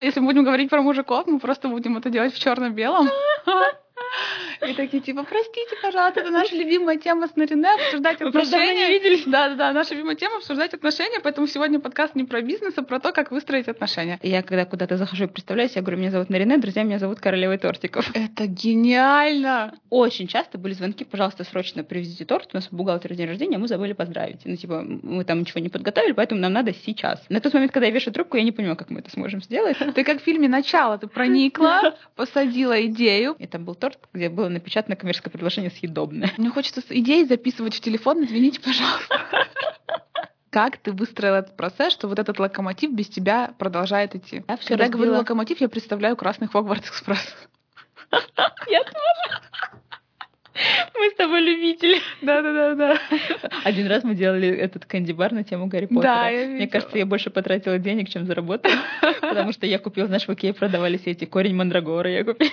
Если мы будем говорить про мужиков, мы просто будем это делать в черно-белом. И такие, типа, простите, пожалуйста, это наша любимая тема с Нарине, обсуждать отношения. не виделись. Да-да-да, наша любимая тема обсуждать отношения, поэтому сегодня подкаст не про бизнес, а про то, как выстроить отношения. Я когда куда-то захожу и представляюсь, я говорю, меня зовут Нарине, друзья, меня зовут Королевой тортиков. Это гениально! Очень часто были звонки, пожалуйста, срочно привезите торт, у нас у бухгалтера день рождения, мы забыли поздравить. Ну, типа, мы там ничего не подготовили, поэтому нам надо сейчас. На тот момент, когда я вешаю трубку, я не понимаю, как мы это сможем сделать. Ты как в фильме «Начало», ты проникла, посадила идею. Это был торт, где было напечатано коммерческое предложение съедобное. Мне хочется идеи записывать в телефон, извините, пожалуйста. Как ты выстроила этот процесс, что вот этот локомотив без тебя продолжает идти? Я Когда я говорю разбила. локомотив, я представляю красный Хогвартс Экспресс. Я тоже. Мы с тобой любители. Да-да-да. Один раз мы делали этот кэнди-бар на тему Гарри Поттера. Да, я Мне видела. кажется, я больше потратила денег, чем заработала. Потому что я купила, знаешь, в Икее продавались эти корень мандрагора. Я купила.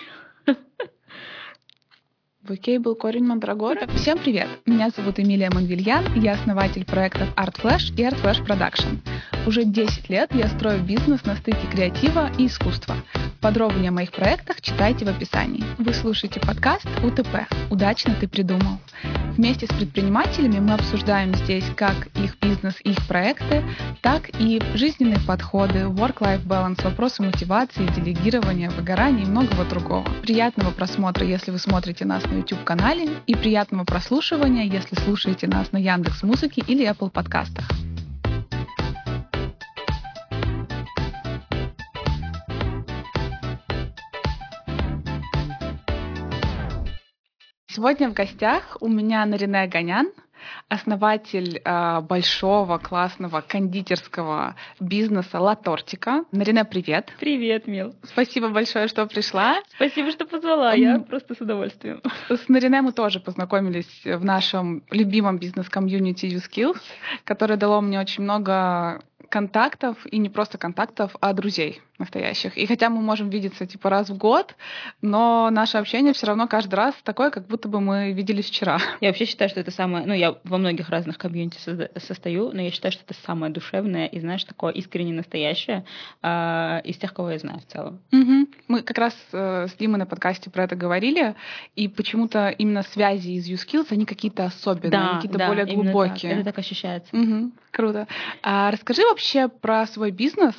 Икее был корень Мандрагора. Всем привет! Меня зовут Эмилия Манвильян, я основатель проектов Art Flash и Art Flash Production. Уже 10 лет я строю бизнес на стыке креатива и искусства. Подробнее о моих проектах читайте в описании. Вы слушаете подкаст УТП «Удачно ты придумал». Вместе с предпринимателями мы обсуждаем здесь как их бизнес и их проекты, так и жизненные подходы, work-life balance, вопросы мотивации, делегирования, выгорания и многого другого. Приятного просмотра, если вы смотрите нас на YouTube-канале, и приятного прослушивания, если слушаете нас на Яндекс Музыке или Apple подкастах. Сегодня в гостях у меня Нарине Аганян, основатель э, большого классного кондитерского бизнеса Ла Тортика. Нарине, привет! Привет, Мил. Спасибо большое, что пришла. Спасибо, что позвала. Я просто с удовольствием. С Нарине мы тоже познакомились в нашем любимом бизнес-комьюнити USkills, которое дало мне очень много контактов, и не просто контактов, а друзей настоящих. И хотя мы можем видеться типа раз в год, но наше общение все равно каждый раз такое, как будто бы мы виделись вчера. Я вообще считаю, что это самое... Ну, я во многих разных комьюнити состою, но я считаю, что это самое душевное и, знаешь, такое искренне настоящее а, из тех, кого я знаю в целом. Мгм. Мы как раз э, с Димой на подкасте про это говорили, и почему-то именно связи из USkills, они какие-то особенные, они какие-то более именно так. глубокие. Это так ощущается. Мгм. Круто. А расскажи вообще про свой бизнес.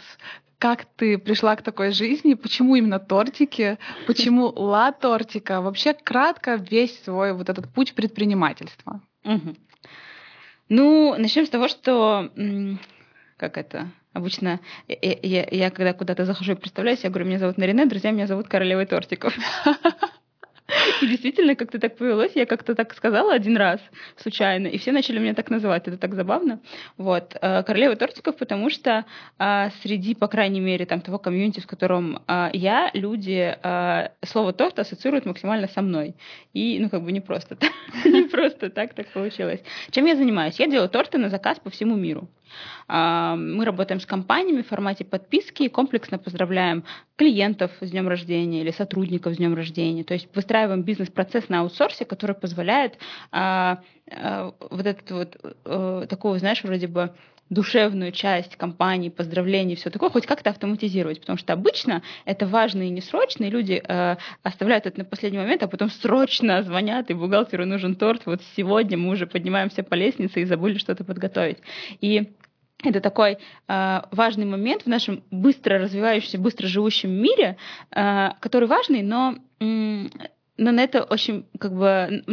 Как ты пришла к такой жизни? Почему именно тортики? Почему ла тортика? Вообще кратко весь свой вот этот путь предпринимательства. Мгм. Ну, начнем с того, что как это обычно я, я- я когда куда-то захожу и представляюсь, я говорю, меня зовут Нарине, друзья, меня зовут Королевой тортиков. И действительно, как-то так повелось, я как-то так сказала один раз случайно, и все начали меня так называть, это так забавно. Вот. э, Королева тортиков, потому что а, среди, по крайней мере, там того комьюнити, в котором а, я, люди а, слово торт ассоциируют максимально со мной. И, ну, как бы не просто так, не просто так так получилось. Чем я занимаюсь? Я делаю торты на заказ по всему миру. А, Мы работаем с компаниями в формате подписки и комплексно поздравляем клиентов с днем рождения или сотрудников с днем рождения. То есть выстраиваем бизнес-процесс на аутсорсе, который позволяет а, вот этот вот э, такого, знаешь, вроде бы душевную часть компании, поздравлений, все такое, хоть как-то автоматизировать, потому что обычно это важно и не срочно, и люди э, оставляют это на последний момент, а потом срочно звонят, и бухгалтеру нужен торт, вот сегодня мы уже поднимаемся по лестнице и забыли что-то подготовить. И это такой э, важный момент в нашем быстро развивающемся, быстро живущем мире, э, который важный, но, но на это очень как бы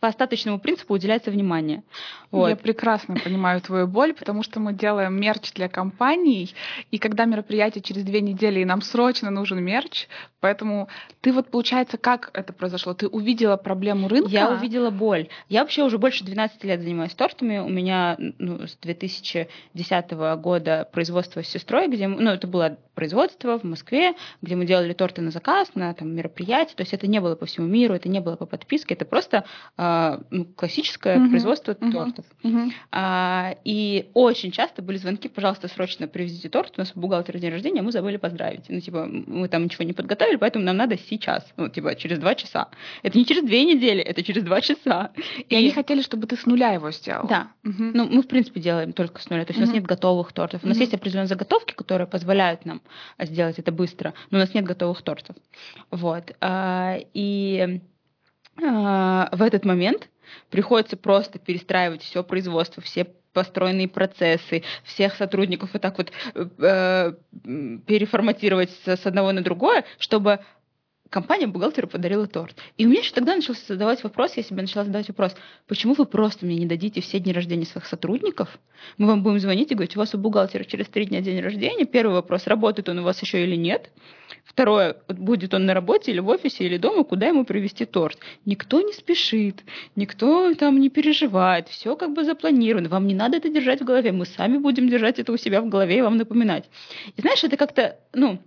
по остаточному принципу уделяется внимание. Вот. Я прекрасно понимаю твою боль, потому что мы делаем мерч для компаний, и когда мероприятие через две недели, и нам срочно нужен мерч, поэтому ты вот, получается, как это произошло? Ты увидела проблему рынка? Я увидела боль. Я вообще уже больше 12 лет занимаюсь тортами. У меня ну, с 2010 года производство с сестрой, где ну, это было производство в Москве, где мы делали торты на заказ, на там, мероприятия. То есть это не было по всему миру, это не было по подписке, это просто а, ну, классическое uh-huh. производство uh-huh. тортов. Uh-huh. А, и очень часто были звонки, пожалуйста, срочно привезите торт, у нас у бухгалтера день рождения, мы забыли поздравить. Ну, типа, мы там ничего не подготовили, поэтому нам надо сейчас, ну, типа, через два часа. Это не через две недели, это через два часа. И, и они хотели, чтобы ты с нуля его сделал. Да. Uh-huh. Ну, мы, в принципе, делаем только с нуля. То есть uh-huh. у нас нет готовых тортов. У нас uh-huh. есть определенные заготовки, которые позволяют нам сделать это быстро, но у нас нет готовых тортов. Вот. А, а, в этот момент приходится просто перестраивать все производство, все построенные процессы, всех сотрудников вот так вот э, переформатировать с одного на другое, чтобы компания бухгалтеру подарила торт. И у меня еще тогда начался задавать вопрос, я себе начала задавать вопрос, почему вы просто мне не дадите все дни рождения своих сотрудников? Мы вам будем звонить и говорить, у вас у бухгалтера через три дня день рождения. Первый вопрос, работает он у вас еще или нет? Второе, будет он на работе или в офисе или дома, куда ему привезти торт? Никто не спешит, никто там не переживает, все как бы запланировано. Вам не надо это держать в голове, мы сами будем держать это у себя в голове и вам напоминать. И знаешь, это как-то, ну,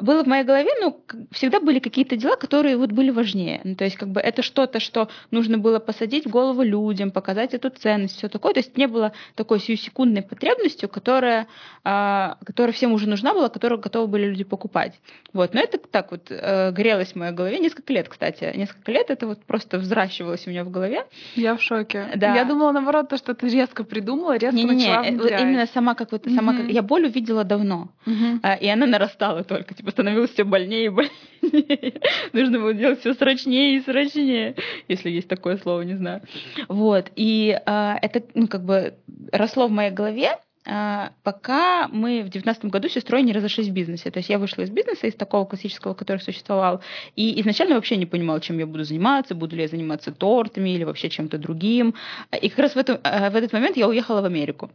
было в моей голове, ну, всегда были какие-то дела, которые вот были важнее. Ну, то есть, как бы это что-то, что нужно было посадить в голову людям, показать эту ценность, все такое. То есть не было такой сиюсекундной потребностью, которая, а, которая всем уже нужна была, которую готовы были люди покупать. Вот. Но это так вот э, грелось в моей голове несколько лет, кстати. Несколько лет это вот просто взращивалось у меня в голове. Я в шоке. Да. Я думала, наоборот, то, что ты резко придумала, резко не, начала не, не, Именно сама как вот, сама как... Я боль увидела давно, угу. и она нарастала только. Типа становилось все больнее и больнее. Нужно было делать все срочнее и срочнее, если есть такое слово, не знаю. Вот. И а, это, ну, как бы росло в моей голове, а, пока мы в девятнадцатом году с сестрой не разошлись в бизнесе. То есть я вышла из бизнеса, из такого классического, который существовал, и изначально вообще не понимала, чем я буду заниматься, буду ли я заниматься тортами или вообще чем-то другим. И как раз в, этом, в этот момент я уехала в Америку.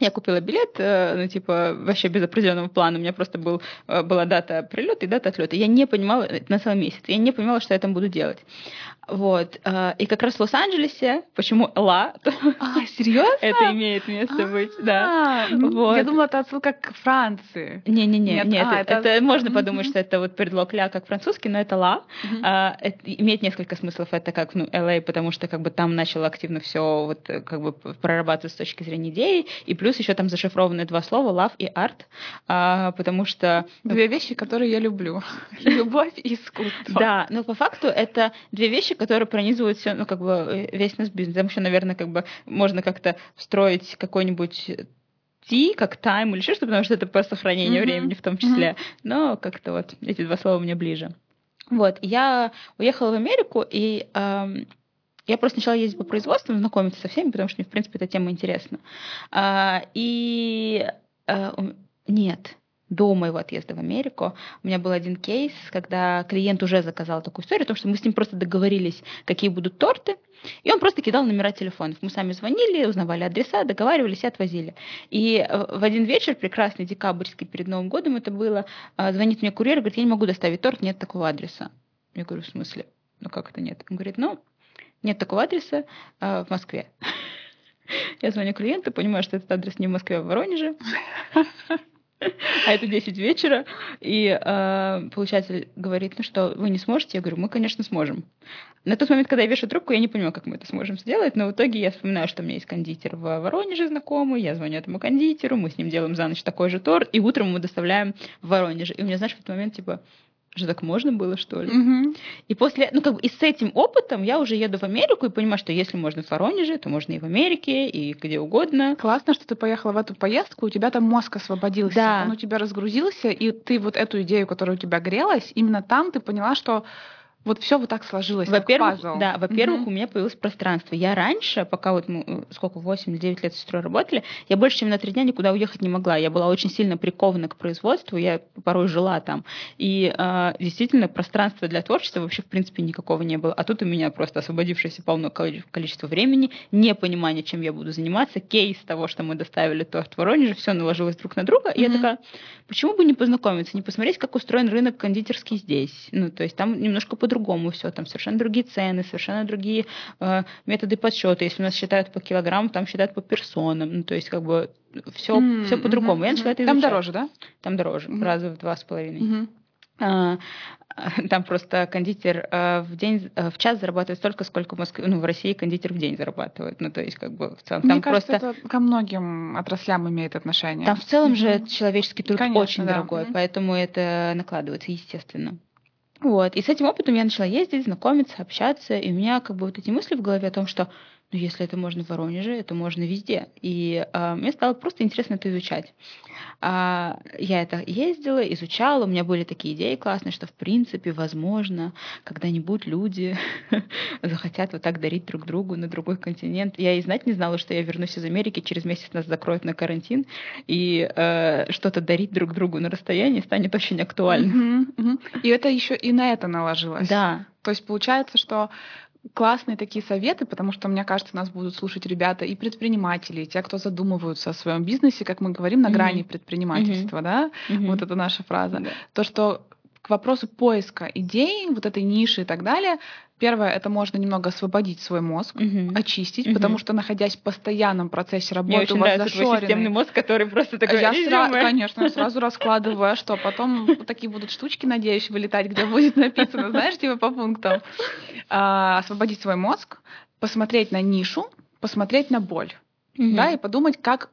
Я купила билет, э, ну, типа, вообще без определенного плана. У меня просто был, э, была дата прилета и дата отлета. Я не понимала, э, на целый месяц, я не понимала, что я там буду делать. Вот. И как раз в Лос-Анджелесе, почему Ла? А, серьезно? Это имеет место быть, да. А, вот. Я думала, это отсылка к Франции. Не-не-не, нет, а, это, это можно подумать, что это вот предлог ля как французский, но это ла. Это имеет несколько смыслов. Это как, ну, LA, потому что как бы там начало активно все вот как бы прорабатываться с точки зрения идеи, и плюс еще там зашифрованы два слова love и art, а, потому что... Две вещи, которые я люблю. Любовь и искусство. Да, но по факту это две вещи, которые пронизывают все, ну, как бы э, весь наш бизнес. Там еще, наверное, как бы можно как-то встроить какой-нибудь T, как time или еще что-то, потому что это по сохранению mm-hmm. времени в том числе. Mm-hmm. Но как-то вот эти два слова мне ближе. Вот, я уехала в Америку, и эм, я просто начала ездить по производству, знакомиться со всеми, потому что мне, в принципе, эта тема интересна. А, и а, нет, до моего отъезда в Америку у меня был один кейс, когда клиент уже заказал такую историю, о том, что мы с ним просто договорились, какие будут торты, и он просто кидал номера телефонов. Мы сами звонили, узнавали адреса, договаривались и отвозили. И э, в один вечер, прекрасный декабрьский, перед Новым годом это было, а, звонит мне курьер, говорит, я не могу доставить торт, нет такого адреса. Я говорю, в смысле? Ну как это нет? Он говорит, ну, нет такого адреса а, в Москве. Я звоню клиенту, понимаю, что этот адрес не в Москве, а в Воронеже. А это 10 вечера, и э, получатель говорит, ну что, вы не сможете? Я говорю, мы, конечно, сможем. На тот момент, когда я вешаю трубку, я не понимаю, как мы это сможем сделать, но в итоге я вспоминаю, что у меня есть кондитер в Воронеже знакомый, я звоню этому кондитеру, мы с ним делаем за ночь такой же торт, и утром мы доставляем в Воронеже. И у меня, знаешь, в этот момент, типа, что так можно было, что ли? Угу. И после, ну как бы и с этим опытом я уже еду в Америку и понимаю, что если можно в Воронеже, то можно и в Америке, и где угодно. Классно, что ты поехала в эту поездку, у тебя там мозг освободился, да. он у тебя разгрузился, и ты вот эту идею, которая у тебя грелась, именно там ты поняла, что вот все вот так сложилось, во-первых, Да, во-первых, угу. у меня появилось пространство. Я раньше, пока вот мы, э, сколько, 8-9 лет с сестрой работали, я больше, чем на три дня никуда уехать не могла. Я была очень сильно прикована к производству, я порой жила там. И э, действительно, пространства для творчества вообще, в принципе, никакого не было. А тут у меня просто освободившееся полное количество времени, непонимание, чем я буду заниматься, кейс того, что мы доставили торт в Воронеже, все наложилось друг на друга. И я такая, почему бы не познакомиться, не посмотреть, как устроен рынок кондитерский здесь? Ну, то есть там немножко по по-другому все, там совершенно другие цены, совершенно другие э, методы подсчета. Если у нас считают по килограмму, там считают по персонам. Ну, то есть как бы все, mm-hmm. все по-другому. Я начала это изучать. Там дороже, да? Там дороже, mm-hmm. раза в два с половиной. Mm-hmm. А, там просто кондитер э, в день, э, в час зарабатывает столько, сколько в Москве, ну, в России кондитер в день зарабатывает. Ну, то есть, как бы в целом. Мне там кажется, просто... это ко многим отраслям имеет отношение. Там в целом Мгм. же человеческий труд Конечно, очень да. дорогой, Мгм. поэтому это накладывается, естественно. Вот. И с этим опытом я начала ездить, знакомиться, общаться, и у меня как бы вот эти мысли в голове о том, что ну, если это можно в Воронеже, это можно везде. И а, мне стало просто интересно это изучать. А, я это ездила, изучала, у меня были такие идеи классные, что в принципе, возможно, когда-нибудь люди захотят вот так дарить друг другу на другой континент. Я и знать не знала, что я вернусь из Америки, через месяц нас закроют на карантин, и э, что-то дарить друг другу на расстоянии станет очень актуальным. Мгм, мгм. И это еще и на это наложилось. Да, То есть получается, что классные такие советы, потому что, мне кажется, нас будут слушать ребята и предприниматели, и те, кто задумываются о своем бизнесе, как мы говорим, на Мгм. грани предпринимательства, да? Мгм. Вот это наша фраза. Да. То, что к вопросу поиска идей, вот этой ниши и так далее, первое, это можно немного освободить свой мозг, Мгм. очистить, Мгм. потому что, находясь в постоянном процессе работы, Мне очень у вас нравится твой системный зашоренный мозг, который просто такой я сра- резюме. конечно, сразу раскладываю, а что потом такие будут штучки, надеюсь, вылетать, где будет написано, знаешь, типа по пунктам. А, освободить свой мозг, посмотреть на нишу, посмотреть на боль, да, и подумать, как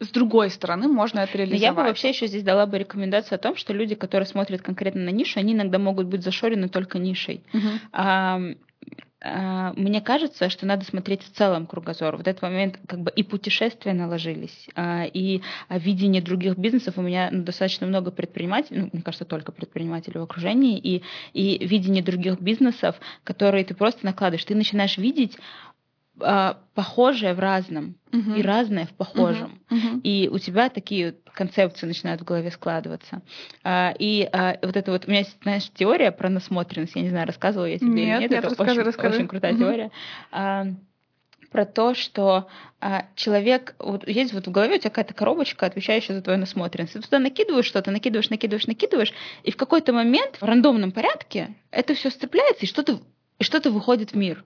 с другой стороны можно это Но реализовать. Я бы вообще еще здесь дала бы рекомендацию о том, что люди, которые смотрят конкретно на нишу, они иногда могут быть зашорены только нишей. Мгм. А, мне кажется, что надо смотреть в целом кругозор. В этот момент как бы и путешествия наложились, а, и видение других бизнесов. У меня достаточно много предпринимателей, ну, мне кажется, только предпринимателей в окружении, и, и видение других бизнесов, которые ты просто накладываешь. Ты начинаешь видеть а, похожее в разном Мгм. и разное в похожем. Мгм. И у тебя такие вот концепции начинают в голове складываться. А, И а, вот это вот, у меня есть, знаешь, теория про насмотренность, я не знаю, рассказывала я тебе Нет, или нет, нет, это расскажи, очень, расскажи. очень крутая Мгм. теория. А, Про то, что а, человек, вот есть вот в голове у тебя какая-то коробочка, отвечающая за твою насмотренность. Ты туда накидываешь что-то, накидываешь, накидываешь, накидываешь, и в какой-то момент в рандомном порядке это все сцепляется, и что-то и что-то выходит в мир.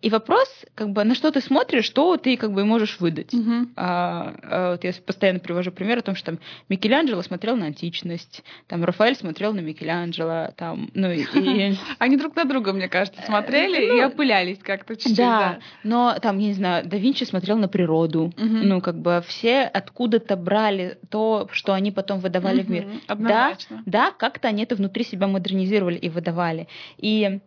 И вопрос, как бы, на что ты смотришь, что ты как бы можешь выдать. Мгм. А, а, вот я постоянно привожу пример о том, что там Микеланджело смотрел на античность, там Рафаэль смотрел на Микеланджело, там, ну и, Они друг на друга, мне кажется, смотрели ну, и опылялись как-то чуть-чуть. да, но там, я не знаю, да Винчи смотрел на природу, ну как бы все откуда-то брали то, что они потом выдавали в мир. Да, как-то они это внутри себя модернизировали и выдавали. И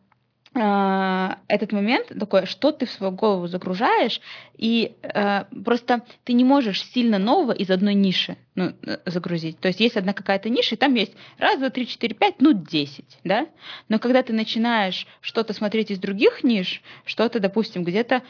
этот момент такой, что ты в свою голову загружаешь, и а, просто ты не можешь сильно нового из одной ниши ну, э, загрузить. То есть есть одна какая-то ниша, и там есть раз, два, три, четыре, пять, ну, десять, да? Но когда ты начинаешь что-то смотреть из других ниш, что-то, допустим, где-то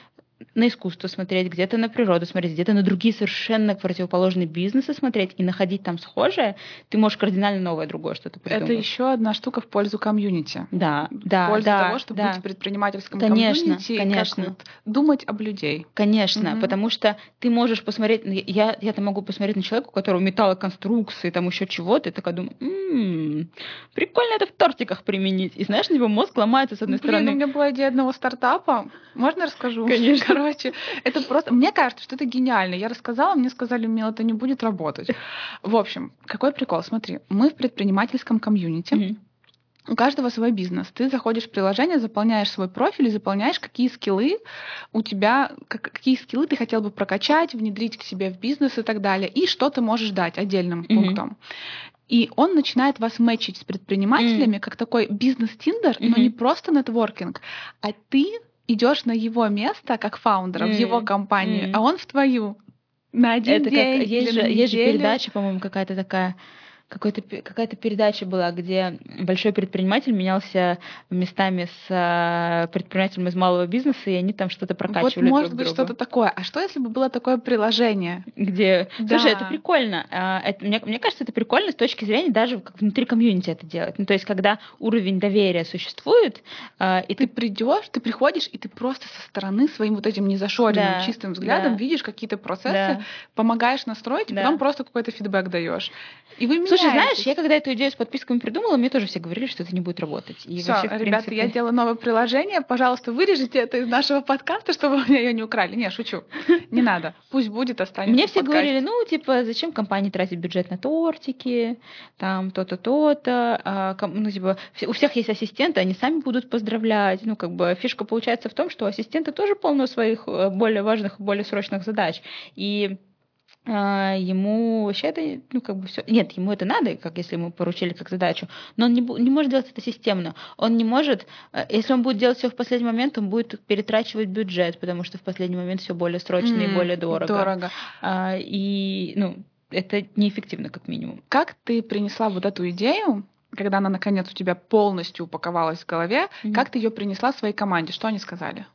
на искусство смотреть, где-то на природу смотреть, где-то на другие совершенно противоположные бизнесы смотреть и находить там схожее, ты можешь кардинально новое другое что-то придумать. Это еще одна штука в пользу комьюнити. Да, в да, пользу да, того, чтобы да. быть в предпринимательском Конечно, комьюнити, и как конечно. думать об людей. Конечно, Мгм. потому что ты можешь посмотреть, ну, я, я там могу посмотреть на человека, у которого металлоконструкции, там еще чего-то, и такая думаю, «М, прикольно это в тортиках применить. И знаешь, его мозг ломается с одной Блин, ну, у стороны. меня была идея одного стартапа. Можно расскажу? Конечно. Короче, это просто... Мне кажется, что это гениально. Я рассказала, мне сказали, Мила, это не будет работать. В общем, какой прикол? Смотри, мы в предпринимательском комьюнити. У каждого свой бизнес. Ты заходишь в приложение, заполняешь свой профиль и заполняешь, какие скиллы у тебя, как- какие скиллы ты хотел бы прокачать, внедрить к себе в бизнес и так далее, и что ты можешь дать отдельным Мгм. пунктом. И он начинает вас мэчить с предпринимателями, как такой бизнес-тиндер, но Мгм. не просто нетворкинг, а ты идешь на его место как фаундера в Мгм. его компанию, Мгм. а он в твою. На один Это день как есть или же, на есть же неделю. передача, по-моему, какая-то такая. Какой-то, какая-то передача была, где большой предприниматель менялся местами с а, предпринимателем из малого бизнеса, и они там что-то Вот прокачивали может друг быть друга. что-то такое. А что если бы было такое приложение? где... Да. Слушай, это прикольно. А, это- мне, мне кажется, это прикольно с точки зрения даже как внутри комьюнити это делать. Ну, то есть, когда уровень доверия существует, а, и ты ты... придешь, ты приходишь, и ты просто со стороны своим вот этим незашоренным, Да, чистым взглядом да. видишь какие-то процессы, Да. помогаешь настроить, и Да. потом просто какой-то фидбэк даешь. И вы Слушай, Слушай, знаешь, я когда эту идею с подписками придумала, мне тоже все говорили, что это не будет работать. И Всё, вообще, ребята, принципе... я делаю новое приложение. Пожалуйста, вырежите это из нашего подкаста, чтобы меня ее не украли. Не, шучу. Не надо. Пусть будет, останется Мне все говорили, ну, типа, зачем компании тратить бюджет на тортики, там, то-то, то-то. А, ну, типа, у всех есть ассистенты, они сами будут поздравлять. Ну, как бы фишка получается в том, что ассистенты тоже полно своих э, более важных, более срочных задач. И ему вообще это, ну, как бы все. Нет, ему это надо, как если ему поручили как задачу, но он не, не может делать это системно. Он не может, э, если он будет делать все в последний момент, он будет перетрачивать бюджет, потому что в последний момент все более срочно mm, и более дорого. Дорого. А, и, ну, это неэффективно, как минимум. Как ты принесла вот эту идею когда она наконец у тебя полностью упаковалась в голове, mm-hmm. как ты ее принесла своей команде? Что они сказали?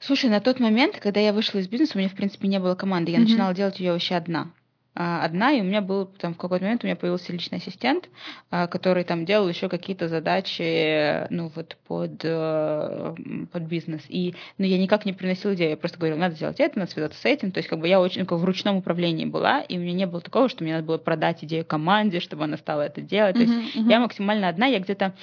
Слушай, на тот момент, когда я вышла из бизнеса, у меня, в принципе, не было команды. Я mm-hmm. начинала делать ее вообще одна. А, одна, и у меня был там в какой-то момент у меня появился личный ассистент, а, который там делал еще какие-то задачи, ну вот под, э, под бизнес. И, ну, я никак не приносила идею, я просто говорила, надо сделать это, надо связаться с этим. То есть, как бы я очень как в ручном управлении была, и у меня не было такого, что мне надо было продать идею команде, чтобы она стала это делать. То есть, mm-hmm. я максимально одна, я где-то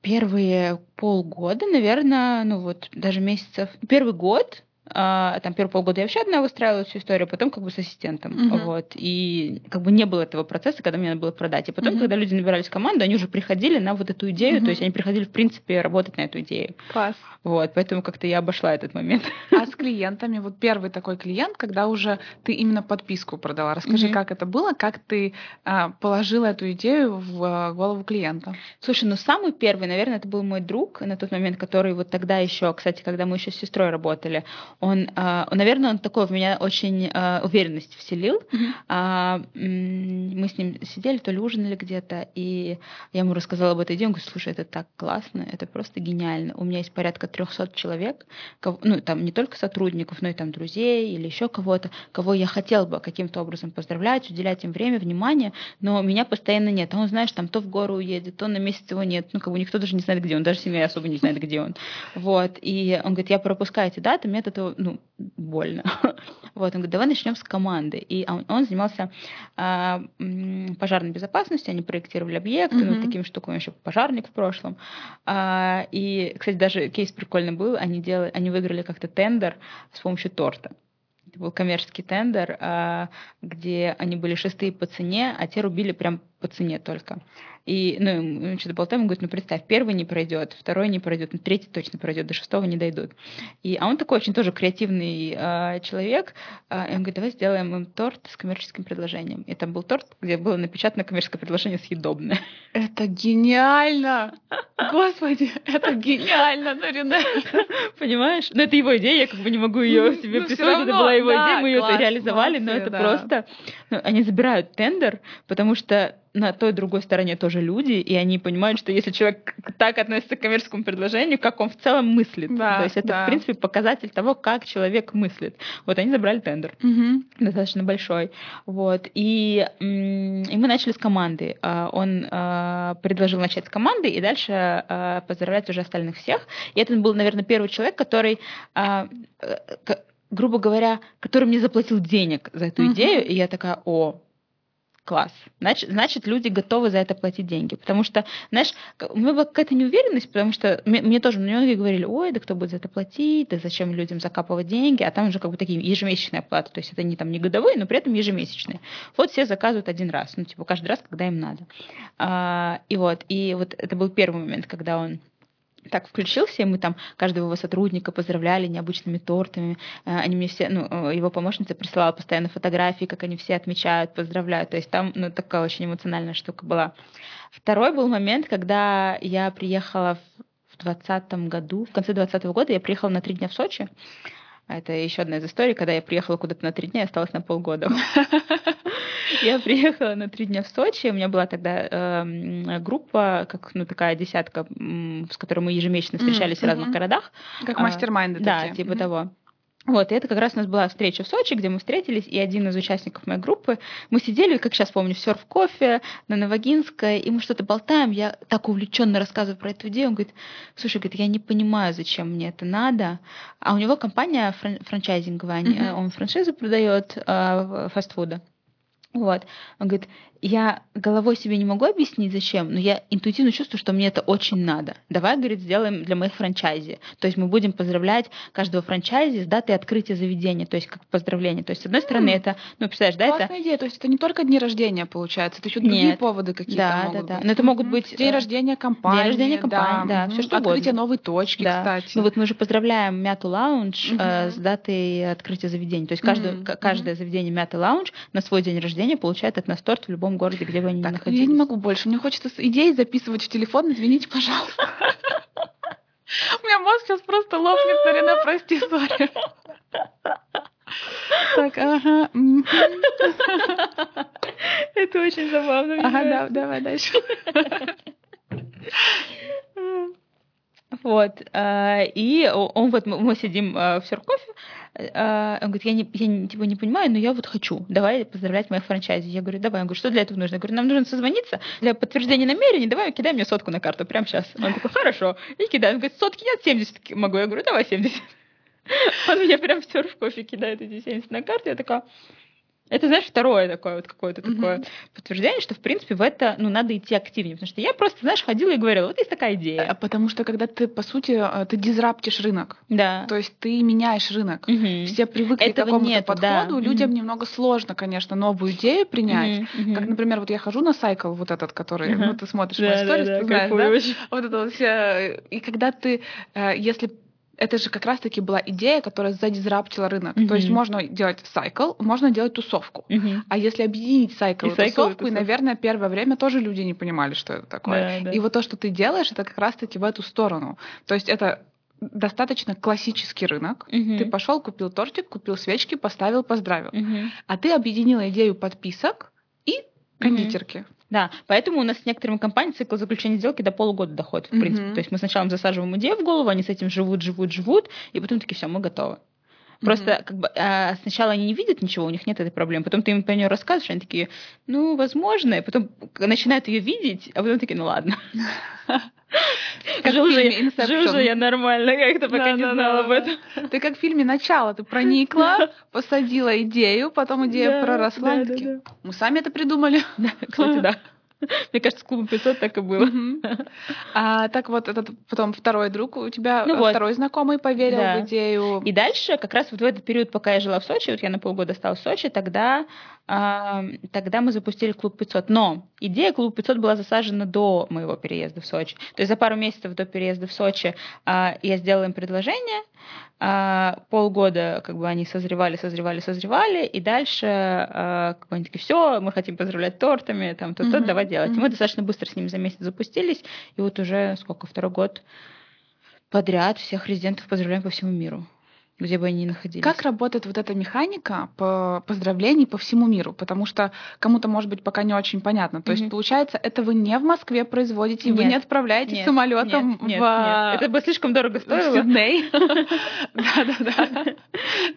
первые полгода, наверное, ну вот даже месяцев, первый год а, там первые полгода я вообще одна выстраивала всю историю, потом как бы с ассистентом, uh-huh. вот, и как бы не было этого процесса, когда мне надо было продать, и потом, uh-huh. когда люди набирались в команду, они уже приходили на вот эту идею, uh-huh. то есть они приходили, в принципе, работать на эту идею. Класс. Вот, поэтому как-то я обошла этот момент. А с клиентами, вот первый такой клиент, когда уже ты именно подписку продала, расскажи, uh-huh. как это было, как ты а, положила эту идею в а, голову клиента? Слушай, ну самый первый, наверное, это был мой друг на тот момент, который вот тогда еще, кстати, когда мы еще с сестрой работали, он, а, наверное, он такой в меня очень а, уверенность вселил. Mm-hmm. Мы с ним сидели, то ли ужинали где-то, и я ему рассказала об этой идее. Он говорит, слушай, это так классно, это просто гениально. У меня есть порядка 300 человек, ну, там не только сотрудников, но и там друзей или еще кого-то, кого я хотел бы каким-то образом поздравлять, уделять им время, внимание, но меня постоянно нет. А он, знаешь, там то в гору уедет, то на месяц его нет. Ну, как бы никто даже не знает, где он, даже семья особо не знает, где он. Вот. И он говорит, я пропускаю эти даты, мне от этого, ну, больно. Вот, он говорит, давай начнем с команды. И он, он занимался а, пожарной безопасностью, они проектировали объекты, mm-hmm. ну, такими штуками, еще пожарник в прошлом. А, и, кстати, даже кейс прикольный был, они, делали, они выиграли как-то тендер с помощью торта. Это был коммерческий тендер, а, где они были шестые по цене, а те рубили прям по цене только. И, ну, что-то болтаем, он говорит, ну, представь, первый не пройдет, второй не пройдет, ну, третий точно пройдет, до шестого не дойдут. И, а он такой очень тоже креативный э, человек, э, и он говорит, давай сделаем им торт с коммерческим предложением. И там был торт, где было напечатано коммерческое предложение съедобное. Это гениально! Господи, это гениально, Нарина! Понимаешь? Ну, это его идея, я как бы не могу ее ну, себе ну, представить, это была его идея, мы ее реализовали, но это просто... Ну, они забирают тендер, потому что на той другой стороне тоже люди, и они понимают, что если человек так относится к коммерческому предложению, как он в целом мыслит. Да, То есть это, да. в принципе, показатель того, как человек мыслит. Вот они забрали тендер, угу. достаточно большой. Вот. И, и мы начали с команды. А, он а, предложил начать с команды и дальше а, поздравлять уже остальных всех. И это был, наверное, первый человек, который э, грубо говоря, который мне заплатил денег за эту uh-huh. идею, и я такая, о, класс. Значит, значит, люди готовы за это платить деньги. Потому что, знаешь, у меня была какая-то неуверенность, потому что мне, мне тоже многие говорили, ой, да кто будет за это платить, да зачем людям закапывать деньги, а там уже как бы такие ежемесячные оплаты, то есть это не там не годовые, но при этом ежемесячные. Вот все заказывают один раз, ну типа каждый раз, когда им надо. А, и вот, и вот это был первый момент, когда он так включился, и мы там каждого его сотрудника поздравляли необычными тортами. Э, они мне все, ну, э, его помощница присылала постоянно фотографии, как они все отмечают, поздравляют. То есть там, ну, такая очень эмоциональная штука была. Второй был момент, когда я приехала в двадцатом году, в конце двадцатого года я приехала на три дня в Сочи. Это еще одна из историй, когда я приехала куда-то на три дня и осталась на полгода. Я приехала на три дня в Сочи. У меня была тогда э, группа, как ну такая десятка, с которой мы ежемесячно встречались в разных городах. Как мастер-майнды Да, типа того. Вот, и это как раз у нас была встреча в Сочи, где мы встретились, и один из участников моей группы, мы сидели, как сейчас помню, в кофе на Новогинской, и мы что-то болтаем, я так увлеченно рассказываю про эту идею, он говорит, слушай, говорит, я не понимаю, зачем мне это надо, а у него компания фран- франчайзинговая, mm-hmm. он франшизу продает э, фастфуда. Вот. Он говорит, я головой себе не могу объяснить, зачем, но я интуитивно чувствую, что мне это очень надо. Давай, говорит, сделаем для моих франчайзи. То есть мы будем поздравлять каждого франчайзи с датой открытия заведения, то есть как поздравление. То есть, с одной стороны, mm. это, ну, представляешь, да, Классная это... идея, то есть это не только дни рождения, получается, это еще другие Нет. поводы какие-то Да, да, могут да. быть. Но это могут быть... День э, рождения компании. День рождения компании, да, мгм. все что Открытие угодно. новой точки, Да. кстати. Ну вот мы же поздравляем Мяту Лаунж э, Мгм. с датой открытия заведения. То есть каждое, к- каждое заведение Мяты Лаунж на свой день рождения получает от нас торт в любом городе, где бы они ни Так, ну, находились. я не могу больше. Мне хочется идеи записывать в телефон. Извините, пожалуйста. У меня мозг сейчас просто лопнет, Марина, прости, сори. Так, ага. Это очень забавно. Ага, да, давай дальше. Вот. а, И он вот, мы сидим а, в Серкофе, он говорит, я, не, я не- типа не понимаю, но я вот хочу. Давай поздравлять моих франчайзи. Я говорю, давай. Он говорит, что для этого нужно? Я говорю, нам нужно созвониться для подтверждения намерений. Давай, кидай мне сотку на карту прямо сейчас. Он такой, хорошо. И кидает. Он говорит, сотки нет, 70 могу. Я говорю, давай 70. Он мне прям в Серкофе кидает эти 70 на карту. Я такая, это, знаешь, второе такое вот какое-то Мгм. такое подтверждение, что, в принципе, в это, ну, надо идти активнее. Потому что я просто, знаешь, ходила и говорила, вот есть такая А идея. Потому что когда ты, по сути, э, ты дизраптишь рынок. Да. То есть ты меняешь рынок. Мгм. Все привыкли Этого к какому-то нету, да. подходу, людям Мгм. немного сложно, конечно, новую идею принять. Мгм. Как, например, вот я хожу на сайкл, вот этот, который, Ага. ну, ты смотришь Да, мои да, сторис, да, ты знаешь, да? Вот это вот все. И когда ты, э, если это же как раз-таки была идея, которая задизраптила рынок. То есть можно делать сайкл, можно делать тусовку. Мгм. А если объединить сайкл И и, сайкл, и тусовку, и, наверное, первое время тоже люди не понимали, что это такое. Да, да. И вот то, что ты делаешь, это как раз-таки в эту сторону. То есть это достаточно классический рынок. Мгм. Ты пошел, купил тортик, купил свечки, поставил, поздравил. Мгм. А ты объединила идею подписок и кондитерки. Да, поэтому у нас с некоторыми компаниями цикл заключения сделки до полугода доходит, в Мгм. принципе. То есть мы сначала им засаживаем идею в голову, они с этим живут, живут, живут, и потом такие, все, мы готовы. Просто как бы а, сначала они не видят ничего, у них нет этой проблемы. Потом ты им про нее рассказываешь, они такие, ну, возможно, и потом начинают ее видеть, а потом такие, ну ладно. Как Жил же, я, жил же я нормально, как-то пока не знала об этом. Ты как в фильме «Начало». Ты проникла, посадила идею, потом идея проросла. такие, Мы сами это придумали. Кстати, да. Мне кажется, с клубом 500 так и было. А так вот этот потом второй друг у тебя, Ну вот. второй знакомый поверил Да. в идею. И дальше, как раз вот в этот период, пока я жила в Сочи, вот я на полгода осталась в Сочи, тогда, тогда мы запустили клуб 500. Но идея клуба 500 была засажена до моего переезда в Сочи. То есть за пару месяцев до переезда в Сочи а, я сделала им предложение, а, полгода как бы они созревали, созревали, созревали, и дальше а, как бы они такие, все, мы хотим поздравлять тортами, там, то, то, Мгм, давай делать. Мгм. мы достаточно быстро с ними за месяц запустились, и вот уже сколько, второй год подряд всех резидентов поздравляем по всему миру, где бы они ни находились. Как работает вот эта механика по поздравлений по всему миру? Потому что кому-то, может быть, пока не очень понятно. То есть, Мгм. получается, это вы не в Москве производите, вы Нет. не отправляете Нет, самолетом нет, нет, в, нет. Это бы слишком дорого в стоило. Сидней. Да-да-да.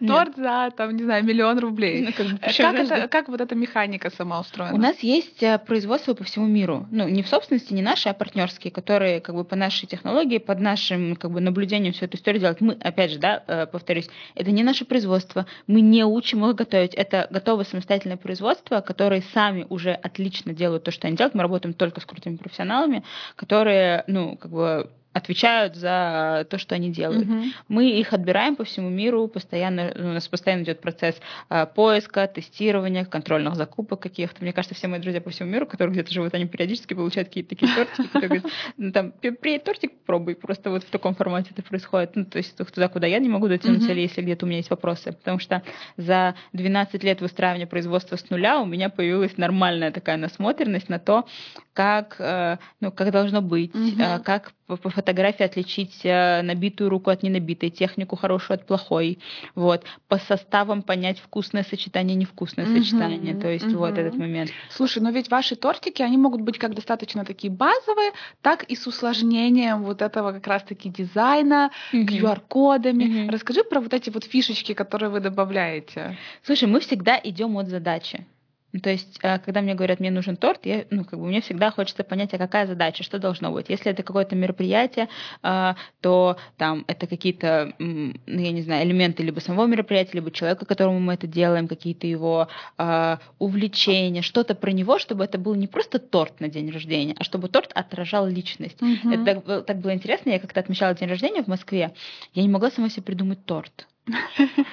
Торт за, там, не знаю, миллион рублей. Ну, как Э, Как вот эта механика сама устроена? У нас есть э, производство по всему миру. Ну, не в собственности, не наши, а партнерские, которые как бы по нашей технологии, под нашим как бы наблюдением всю эту историю делают. Мы, опять же, да, э, повторюсь, это не наше производство. Мы не учим их готовить. Это готовое самостоятельное производство, которые сами уже отлично делают то, что они делают. Мы работаем только с крутыми профессионалами, которые, ну, как бы отвечают за то, что они делают. Мгм. Мы их отбираем по всему миру, постоянно, у нас постоянно идет процесс а, поиска, тестирования, контрольных закупок каких-то. Мне кажется, все мои друзья по всему миру, которые где-то живут, они периодически получают какие-то такие тортики, которые говорят, ну, там, «При- приедь тортик, пробуй. Просто вот в таком формате это происходит. Ну, то есть туда, куда я не могу дотянуться, или если где-то у меня есть вопросы. Потому что за 12 лет выстраивания производства с нуля у меня появилась нормальная такая насмотренность на то, как, э, ну, как должно быть, э, как по, фотографии отличить э, набитую руку от ненабитой, технику хорошую от плохой, вот, по составам понять вкусное сочетание, невкусное Мгм, сочетание, то есть вот мгм. этот момент. Слушай, но ведь ваши тортики, они могут быть как достаточно такие базовые, так и с усложнением вот этого как раз-таки дизайна, QR-кодами. Мгм. Расскажи про вот эти вот фишечки, которые вы добавляете. Слушай, мы всегда идем от задачи. Ну, то есть, э, когда мне говорят, мне нужен торт, я, ну, как бы мне всегда хочется понять, а какая задача, что должно быть. Если это какое-то мероприятие, э, то там это какие-то, ну, я не знаю, элементы либо самого мероприятия, либо человека, которому мы это делаем, какие-то его э, увлечения, что-то про него, чтобы это был не просто торт на день рождения, а чтобы торт отражал личность. Mm-hmm. Это так, так было интересно, я как-то отмечала день рождения в Москве, я не могла сама себе придумать торт.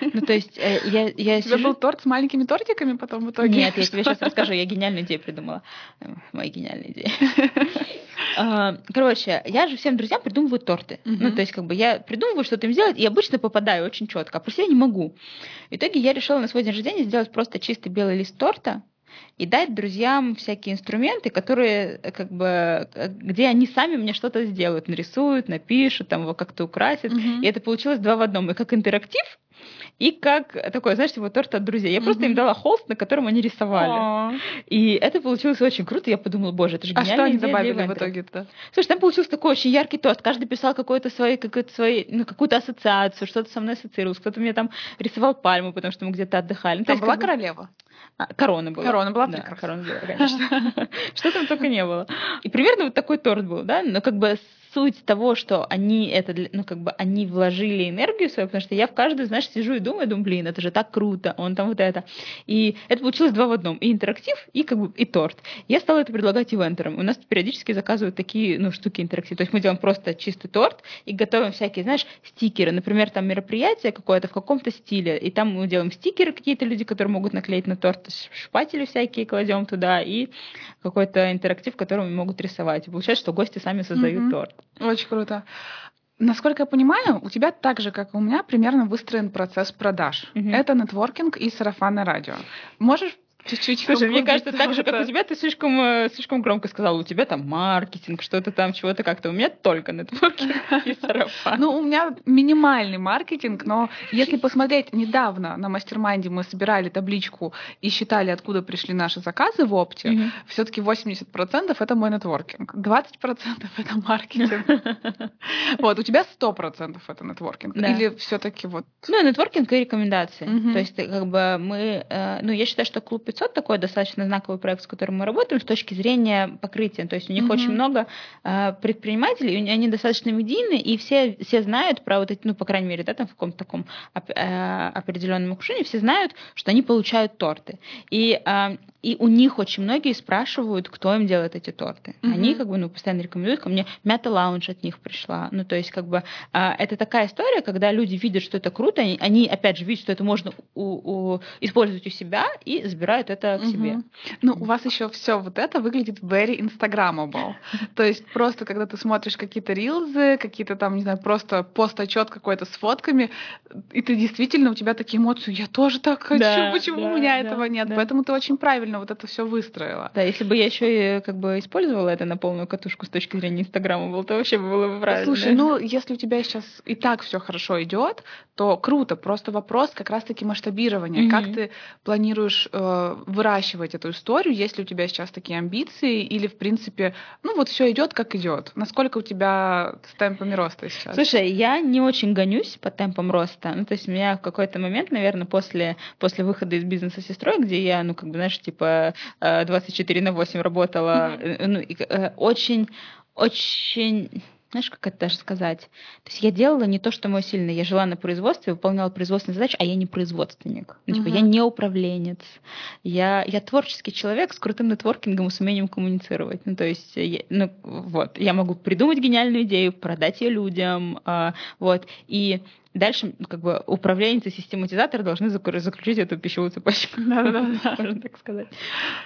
Ну, то есть э, я, я У тебя был торт с маленькими тортиками потом в итоге? Нет, я тебе сейчас расскажу, я гениальную идею придумала. Мои гениальные идеи. А, короче, я же всем друзьям придумываю торты. Ну, то есть, как бы я придумываю, что-то им сделать, и обычно попадаю очень четко, а про себя не могу. В итоге я решила на свой день рождения сделать просто чистый белый лист торта, и дать друзьям всякие инструменты, которые как бы где они сами мне что-то сделают, нарисуют, напишут, там его как-то украсят. Mm-hmm. И это получилось два в одном. И как интерактив, и как такой, знаешь, его торт от друзей. Я mm-hmm. просто им дала холст, на котором они рисовали. Oh. И это получилось очень круто. Я подумала, боже, это же гениально. А что они добавили в итоге-то? Слушай, там получился такой очень яркий торт. Каждый писал какой-то свой, ну, какую-то ассоциацию, что-то со мной ассоциировалось. Кто-то мне там рисовал пальму, потому что мы где-то отдыхали. Ну, там была королева? А, корона была. Корона была да, корона была, конечно. Что там только не было. И примерно вот такой торт был, да, но как бы суть того, что они это, ну, как бы они вложили энергию свою, потому что я в каждую, знаешь, сижу и думаю, думаю, блин, это же так круто, он там вот это. И это получилось два в одном. И интерактив, и как бы и торт. Я стала это предлагать ивентерам. У нас периодически заказывают такие, ну, штуки интерактив. То есть мы делаем просто чистый торт и готовим всякие, знаешь, стикеры. Например, там мероприятие какое-то в каком-то стиле, и там мы делаем стикеры какие-то люди, которые могут наклеить на торт, шпатели всякие кладем туда, и какой-то интерактив, которым могут рисовать. И получается, что гости сами создают mm-hmm. торт. Очень круто. Насколько я понимаю, у тебя так же, как и у меня, примерно выстроен процесс продаж. Mm-hmm. Это нетворкинг и сарафанное радио. Можешь чуть-чуть. Слушай, мне кажется, так же, как у тебя, ты слишком, э, слишком громко сказала, у тебя там маркетинг, что-то там, чего-то как-то. У меня только нетворкинг и сарафан. Ну, у меня минимальный маркетинг, но если посмотреть, недавно на mastermind е мы собирали табличку и считали, откуда пришли наши заказы в опте, mm-hmm. все-таки 80% это мой нетворкинг, 20% это маркетинг. Вот, у тебя 100% это нетворкинг. Или все-таки вот... Ну, нетворкинг и рекомендации. То есть, как бы мы... Э, ну, я считаю, что клуб 500 такой достаточно знаковый проект, с которым мы работаем с точки зрения покрытия. То есть у них mm-hmm. очень много э, предпринимателей, они достаточно медийны, и все, все знают про вот эти, ну, по крайней мере, да, там в каком-то таком э, определенном окружении, все знают, что они получают торты. И э, и у них очень многие спрашивают, кто им делает эти торты. Mm-hmm. Они как бы ну, постоянно рекомендуют, ко мне мята лаунж от них пришла. Ну, то есть, как бы а, это такая история, когда люди видят, что это круто, они, они опять же видят, что это можно у, у, использовать у себя и забирают это к себе. Ну, у вас еще все вот это выглядит very instagrammable. То есть просто когда ты смотришь какие-то рилзы, какие-то там, не знаю, просто пост-отчет какой-то с фотками, и ты действительно, у тебя такие эмоции, я тоже так хочу, да, почему да, у меня да, этого нет? Да. Поэтому ты очень правильно вот это все выстроила. Да, если бы я еще и как бы использовала это на полную катушку с точки зрения Инстаграма, то вообще было бы правильно. Слушай, ну если у тебя сейчас и так все хорошо идет, то круто. Просто вопрос как раз-таки масштабирования. Mm-hmm. Как ты планируешь э, выращивать эту историю, если у тебя сейчас такие амбиции, или в принципе, ну вот все идет как идет. Насколько у тебя с темпами роста сейчас? Слушай, я не очень гонюсь по темпам роста. Ну, то есть у меня в какой-то момент, наверное, после, после выхода из бизнеса сестрой, где я, ну, как бы, знаешь, типа типа 24 э, на 8 работала. Mm-hmm. Ну, и, э, очень, очень знаешь, как это даже сказать? То есть я делала не то, что мое сильное. Я жила на производстве, выполняла производственные задачи, а я не производственник. Ну, типа, uh-huh. я не управленец. Я, я творческий человек с крутым нетворкингом и с умением коммуницировать. Ну, то есть, я, ну, вот, я могу придумать гениальную идею, продать ее людям, э, вот, и дальше как бы управленец и систематизатор должны заключить эту пищевую цепочку. Можно так сказать.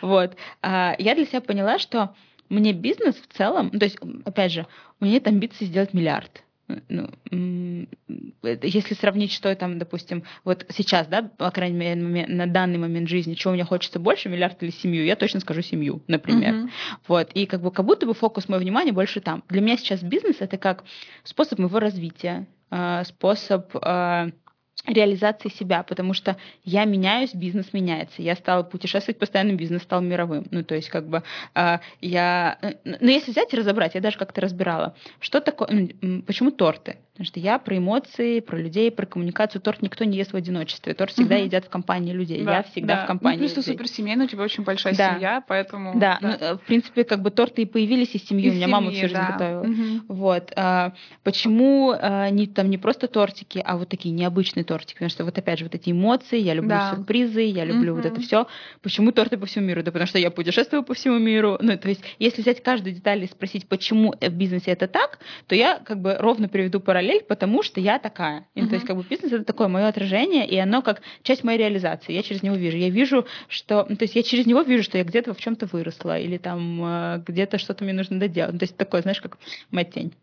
Вот. А, я для себя поняла, что мне бизнес в целом, то есть, опять же, у меня нет амбиции сделать миллиард. Ну, если сравнить, что там, допустим, вот сейчас, да, по крайней мере, на данный момент жизни, чего мне хочется больше, миллиард или семью, я точно скажу семью, например. Uh-huh. Вот, и как бы как будто бы фокус моего внимания больше там. Для меня сейчас бизнес это как способ моего развития, а, способ а, реализации себя, потому что я меняюсь, бизнес меняется. Я стала путешествовать постоянно, бизнес стал мировым. Ну, то есть, как бы, э, я... Ну, если взять и разобрать, я даже как-то разбирала, что такое... Почему торты? Потому что я про эмоции, про людей, про коммуникацию. Торт никто не ест в одиночестве. Торт всегда угу. едят в компании людей. Да, я всегда да. в компании ну, плюс людей. ты суперсемейный, у тебя очень большая да. семья, поэтому... Да, да. Ну, в принципе, как бы торты и появились из семьи. Из у меня семьи, мама всю жизнь да. готовила. Угу. Вот. А, почему а, не, там не просто тортики, а вот такие необычные тортики? Потому что вот опять же вот эти эмоции, я люблю да. сюрпризы, я люблю угу. вот это все. Почему торты по всему миру? Да потому что я путешествую по всему миру. Ну, то есть, если взять каждую деталь и спросить, почему в бизнесе это так, то я как бы ровно приведу параллель, потому что я такая. И, uh-huh. То есть как бы бизнес это такое мое отражение, и оно как часть моей реализации. Я через него вижу. Я вижу, что... Ну, то есть я через него вижу, что я где-то в чем-то выросла, или там э, где-то что-то мне нужно доделать. Ну, то есть такое, знаешь, как моя тень.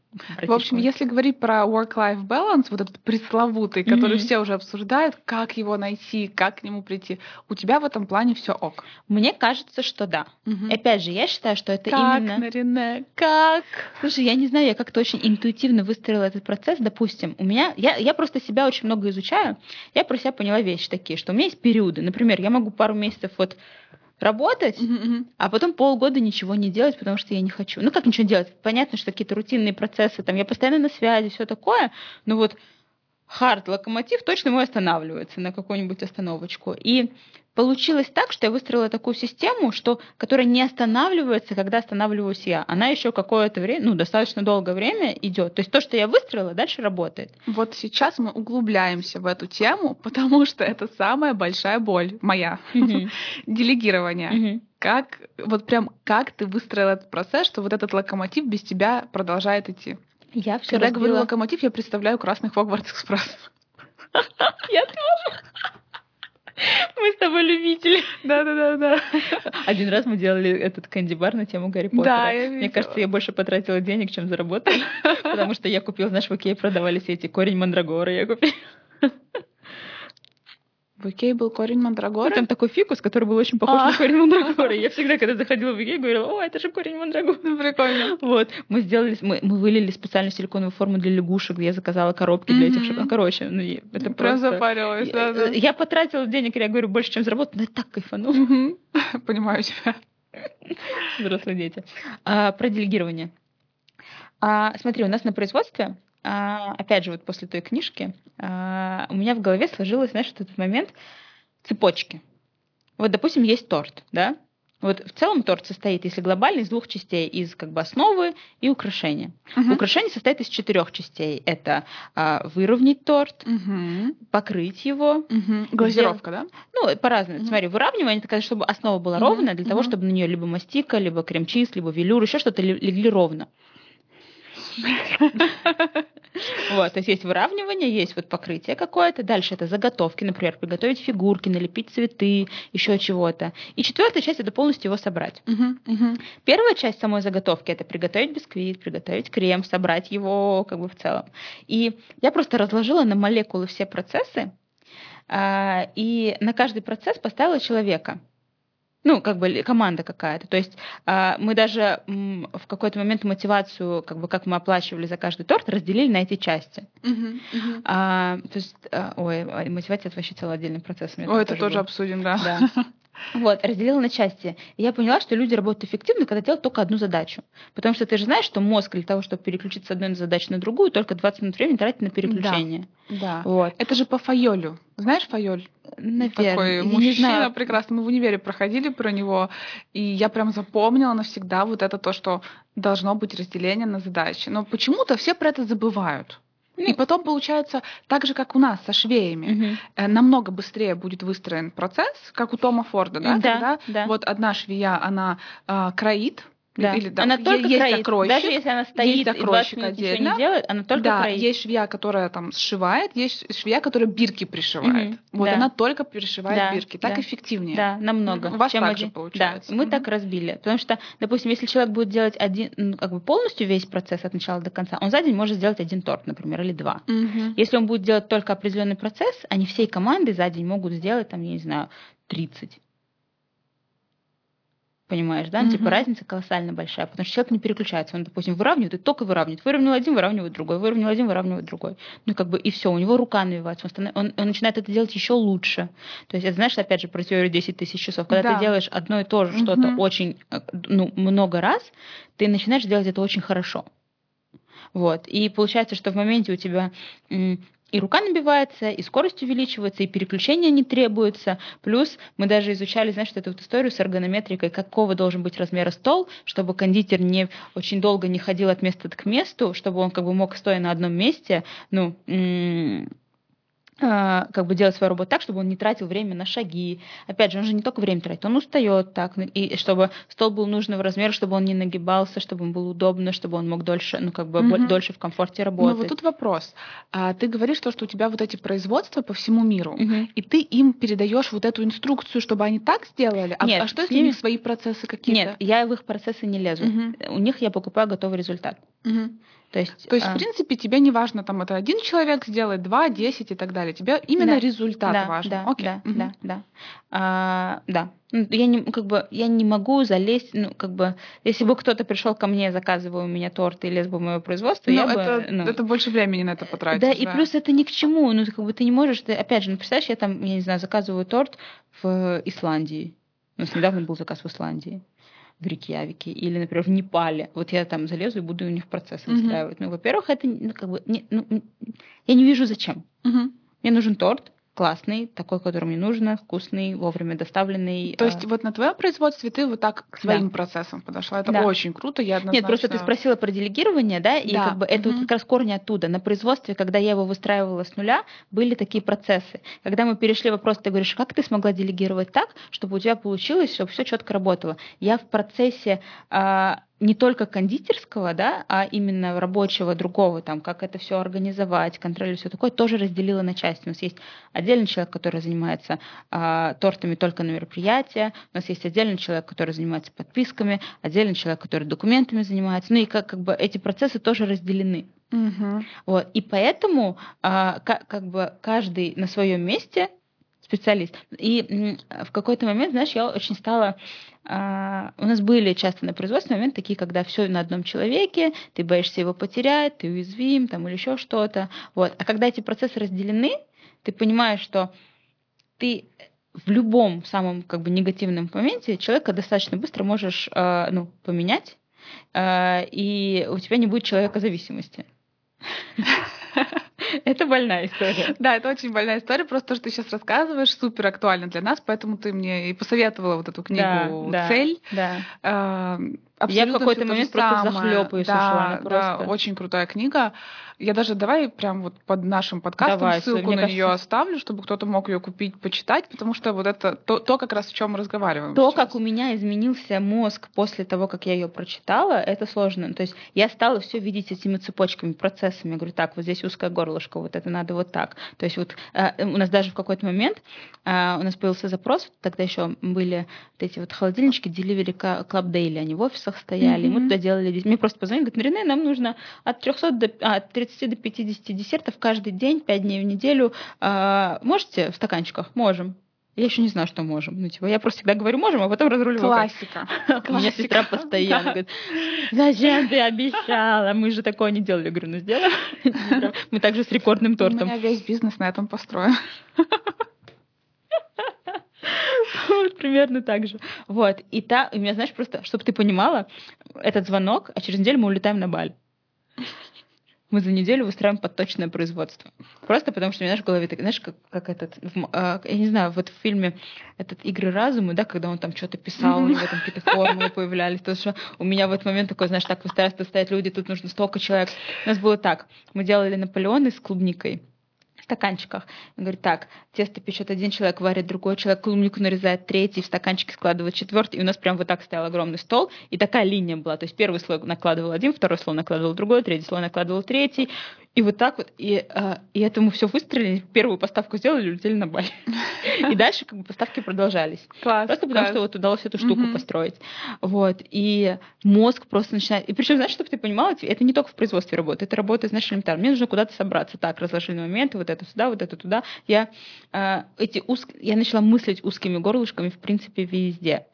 В общем, если говорить про work-life balance, вот этот пресловутый, который mm-hmm. все уже обсуждают, как его найти, как к нему прийти, у тебя в этом плане все ок? Мне кажется, что да. Mm-hmm. Опять же, я считаю, что это как, именно... Нарине, как? Слушай, я не знаю, я как-то очень интуитивно выстроила этот процесс. Допустим, у меня... Я, я просто себя очень много изучаю. Я про себя поняла вещи такие, что у меня есть периоды. Например, я могу пару месяцев вот работать, mm-hmm. а потом полгода ничего не делать, потому что я не хочу. Ну как ничего делать? Понятно, что какие-то рутинные процессы, там я постоянно на связи, все такое, но вот хард локомотив точно мой останавливается на какую-нибудь остановочку. И получилось так, что я выстроила такую систему, что, которая не останавливается, когда останавливаюсь я. Она еще какое-то время, ну, достаточно долгое время идет. То есть то, что я выстроила, дальше работает. Вот сейчас мы углубляемся в эту тему, потому что это самая большая боль моя. Делегирование. Как, вот прям, как ты выстроила этот процесс, что вот этот локомотив без тебя продолжает идти? Я все Когда разбила... я говорю локомотив, я представляю красный Хогвартс Экспресс. Я тоже. Мы с тобой любители. Да-да-да. Один раз мы делали этот кэнди-бар на тему Гарри Поттера. Да, я Мне кажется, я больше потратила денег, чем заработала. Потому что я купила, знаешь, в Икее продавались эти корень мандрагора. Я купила. В Икее был корень мандрагоры? Там такой фикус, который был очень похож а. на корень мандрагоры. Я всегда, когда заходила в Икею, говорила, о, это же корень мандрагоры. Ну, прикольно. Вот. Мы сделали, мы, мы вылили специальную силиконовую форму для лягушек, где я заказала коробки для этих шоколадок. Короче, ну, это Прям просто... запарилась, да, да. Я потратила денег, я говорю, больше, чем заработала, но я так кайфанула. Понимаю тебя. Взрослые дети. А, про делегирование. А, смотри, у нас на производстве опять же, вот после той книжки, а, у меня в голове сложилось, знаешь, вот этот момент цепочки. Вот, допустим, есть торт, да? Вот в целом торт состоит, если глобально, из двух частей, из как бы основы и украшения. Угу. Украшение состоит из четырех частей. Это а, выровнять торт, угу. покрыть его. Угу. Глазировка, сделать... да? Ну, по-разному. Угу. Смотри, выравнивание, это чтобы основа была угу. ровная, для угу. того, чтобы на нее либо мастика, либо крем-чиз, либо велюр, еще что-то легли ровно. Вот, то есть есть выравнивание, есть вот покрытие какое-то, дальше это заготовки, например, приготовить фигурки, налепить цветы, еще чего-то. И четвертая часть это полностью его собрать. Первая часть самой заготовки это приготовить бисквит, приготовить крем, собрать его как бы в целом. И я просто разложила на молекулы все процессы, а, и на каждый процесс поставила человека ну, как бы команда какая-то. То есть э, мы даже м, в какой-то момент мотивацию, как бы как мы оплачивали за каждый торт, разделили на эти части. Uh-huh, uh-huh. А, то есть, а, ой, мотивация это вообще целый отдельный процесс. Ой, это тоже был. обсудим, да. да. Вот, разделила на части. И я поняла, что люди работают эффективно, когда делают только одну задачу. Потому что ты же знаешь, что мозг для того, чтобы переключиться с одной задачи на другую, только 20 минут времени тратит на переключение. Да. да. Вот. Это же по Файолю. Знаешь Файоль? Наверное. Такой мужчина прекрасный. Мы в универе проходили про него, и я прям запомнила навсегда вот это то, что должно быть разделение на задачи. Но почему-то все про это забывают. И потом получается так же, как у нас со швеями, угу. намного быстрее будет выстроен процесс, как у Тома Форда, да, да когда да. вот одна швея она э, кроит, да. Или, да, она только есть кроит. Окройщик, Даже если она стоит есть окройщик и отдельно, не делает, она только да, кроит. есть швея, которая там сшивает, есть швея, которая бирки пришивает. Угу. Вот да. она только пришивает да. бирки. Так да. эффективнее. Да, намного. У вас чем так один... же получается. Да, мы угу. так разбили. Потому что, допустим, если человек будет делать один, ну, как бы полностью весь процесс от начала до конца, он за день может сделать один торт, например, или два. Угу. Если он будет делать только определенный процесс, они всей командой за день могут сделать, там, я не знаю, 30 Понимаешь, да? Mm-hmm. Типа разница колоссально большая, потому что человек не переключается. Он, допустим, выравнивает и только выравнивает. Выровнял один, выравнивает другой, выровнял один, выравнивает другой. Ну, как бы и все, у него рука навивается, он, станов... он, он начинает это делать еще лучше. То есть, это знаешь, опять же, про теорию 10 тысяч часов. Когда да. ты делаешь одно и то же что-то очень, ну, много раз, ты начинаешь делать это очень хорошо. Вот. И получается, что в моменте у тебя и рука набивается, и скорость увеличивается, и переключения не требуются. Плюс мы даже изучали, знаешь, эту вот историю с эргонометрикой, какого должен быть размера стол, чтобы кондитер не очень долго не ходил от места к месту, чтобы он как бы мог, стоя на одном месте, ну, как бы делать свою работу так, чтобы он не тратил время на шаги. Опять же, он же не только время тратит, он устает так, и чтобы стол был нужного размера, чтобы он не нагибался, чтобы он был удобно, чтобы он мог дольше, ну как бы угу. дольше в комфорте работать. Ну вот тут вопрос. А, ты говоришь то, что у тебя вот эти производства по всему миру, угу. и ты им передаешь вот эту инструкцию, чтобы они так сделали. А, Нет, а что если ними... у них свои процессы какие-то? Нет, я в их процессы не лезу. Угу. У них я покупаю готовый результат. Угу. То есть, То есть а... в принципе, тебе не важно, там это один человек сделает, два, десять и так далее. Тебе именно да. результат да, важен. Да, Окей. да, угу. да, да. А, да. Ну, я не, как бы, я не могу залезть, ну, как бы, если бы кто-то пришел ко мне, заказывая у меня торт и лез бы в мое производство, ну, я это, бы... Ну, это больше времени на это потратить. Да, да, и плюс это ни к чему. Ну, как бы ты не можешь, ты, опять же, ну, представляешь, я там, я не знаю, заказываю торт в Исландии. У нас недавно был заказ в Исландии в Рикьявике или, например, в Непале. Вот я там залезу и буду у них процессы выстраивать. Mm-hmm. Ну, во-первых, это ну, как бы не, ну, я не вижу зачем. Mm-hmm. Мне нужен торт, классный, такой, который мне нужно, вкусный, вовремя доставленный. То есть а... вот на твоем производстве ты вот так к своим да. процессам подошла. Это да. очень круто. Я однозначно... Нет, просто ты спросила про делегирование, да, и да. как бы это угу. вот как раз корни оттуда. На производстве, когда я его выстраивала с нуля, были такие процессы. Когда мы перешли вопрос, ты говоришь, как ты смогла делегировать так, чтобы у тебя получилось, чтобы все четко работало. Я в процессе а, не только кондитерского, да, а именно рабочего другого, там, как это все организовать, контроль все такое, тоже разделила на части. У нас есть отдельный человек, который занимается а, тортами только на мероприятия, у нас есть отдельный человек, который занимается подписками, отдельный человек, который документами занимается, ну и как, как бы эти процессы тоже разделены. Угу. Вот. И поэтому а, как, как бы каждый на своем месте специалист. И в какой-то момент, знаешь, я очень стала... А, у нас были часто на производстве моменты такие, когда все на одном человеке, ты боишься его потерять, ты уязвим там, или еще что-то. Вот. А когда эти процессы разделены, ты понимаешь, что ты в любом самом как бы негативном моменте человека достаточно быстро можешь э, ну, поменять, э, и у тебя не будет человека зависимости. Это больная история. Да, это очень больная история. Просто то, что ты сейчас рассказываешь, супер актуально для нас, поэтому ты мне и посоветовала вот эту книгу «Цель». Да. Я в какой-то момент просто захлебываюсь да, Да, очень крутая книга. Я даже давай прям вот под нашим подкастом давай, ссылку на нее оставлю, чтобы кто-то мог ее купить, почитать, потому что вот это то, то как раз в чем мы разговариваем. То, сейчас. как у меня изменился мозг после того, как я ее прочитала, это сложно. То есть я стала все видеть этими цепочками, процессами. Я говорю, так, вот здесь узкое горлышко, вот это надо вот так. То есть вот э, у нас даже в какой-то момент э, у нас появился запрос, тогда еще были вот эти вот холодильнички Delivery Club Daily, они в офисах стояли, mm-hmm. мы туда делали, мне просто позвонили, говорят, Марине, нам нужно от 300 до, а, от 30 до 50 десертов каждый день, 5 дней в неделю. А, можете в стаканчиках? Можем. Я еще не знаю, что можем. Ну, типа, я просто всегда говорю, можем, а потом разруливаю. Классика. У меня сестра постоянно говорит, зачем ты обещала? Мы же такое не делали. Я говорю, ну сделаем. Мы также с рекордным тортом. У меня весь бизнес на этом построен. Примерно так же. Вот. И та, и меня, знаешь, просто, чтобы ты понимала, этот звонок, а через неделю мы улетаем на Баль. Мы за неделю выстраиваем подточное производство. Просто потому, что у меня знаешь, в голове, так, знаешь, как, как этот, в, э, я не знаю, вот в фильме этот «Игры разума», да, когда он там что-то писал, у него там какие-то формулы появлялись, то что у меня в этот момент такой, знаешь, так выстраивается, стоят люди, тут нужно столько человек. У нас было так, мы делали Наполеоны с клубникой, стаканчиках. Он говорит, так, тесто печет один человек, варит другой человек, клубнику нарезает третий, в стаканчики складывает четвертый, и у нас прям вот так стоял огромный стол, и такая линия была. То есть первый слой накладывал один, второй слой накладывал другой, третий слой накладывал третий, и вот так вот, и, э, и это мы все выстрелили, первую поставку сделали, улетели на Бали. И дальше как бы поставки продолжались. Класс. Просто потому что вот удалось эту штуку построить. Вот. И мозг просто начинает... И причем, знаешь, чтобы ты понимала, это не только в производстве работает, это работает, знаешь, элементарно. Мне нужно куда-то собраться. Так, разложили моменты, вот это сюда, вот это туда. Я, э, эти узк... я начала мыслить узкими горлышками, в принципе, везде.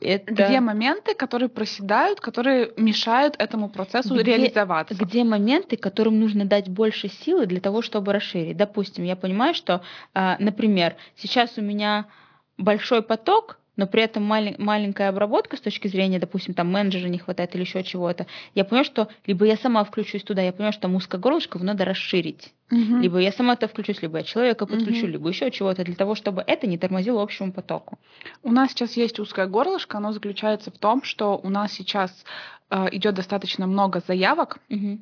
Это... Где моменты, которые проседают, которые мешают этому процессу где, реализоваться? Где моменты, которым нужно дать больше силы для того, чтобы расширить? Допустим, я понимаю, что, а, например, сейчас у меня большой поток, но при этом малень, маленькая обработка с точки зрения, допустим, там менеджера не хватает или еще чего-то, я понимаю, что либо я сама включусь туда, я понимаю, что там узкое горлышко, надо расширить. Угу. Либо я сама это включусь, либо я человека подключу, угу. либо еще чего-то, для того, чтобы это не тормозило общему потоку. У нас сейчас есть узкое горлышко, оно заключается в том, что у нас сейчас э, идет достаточно много заявок. Угу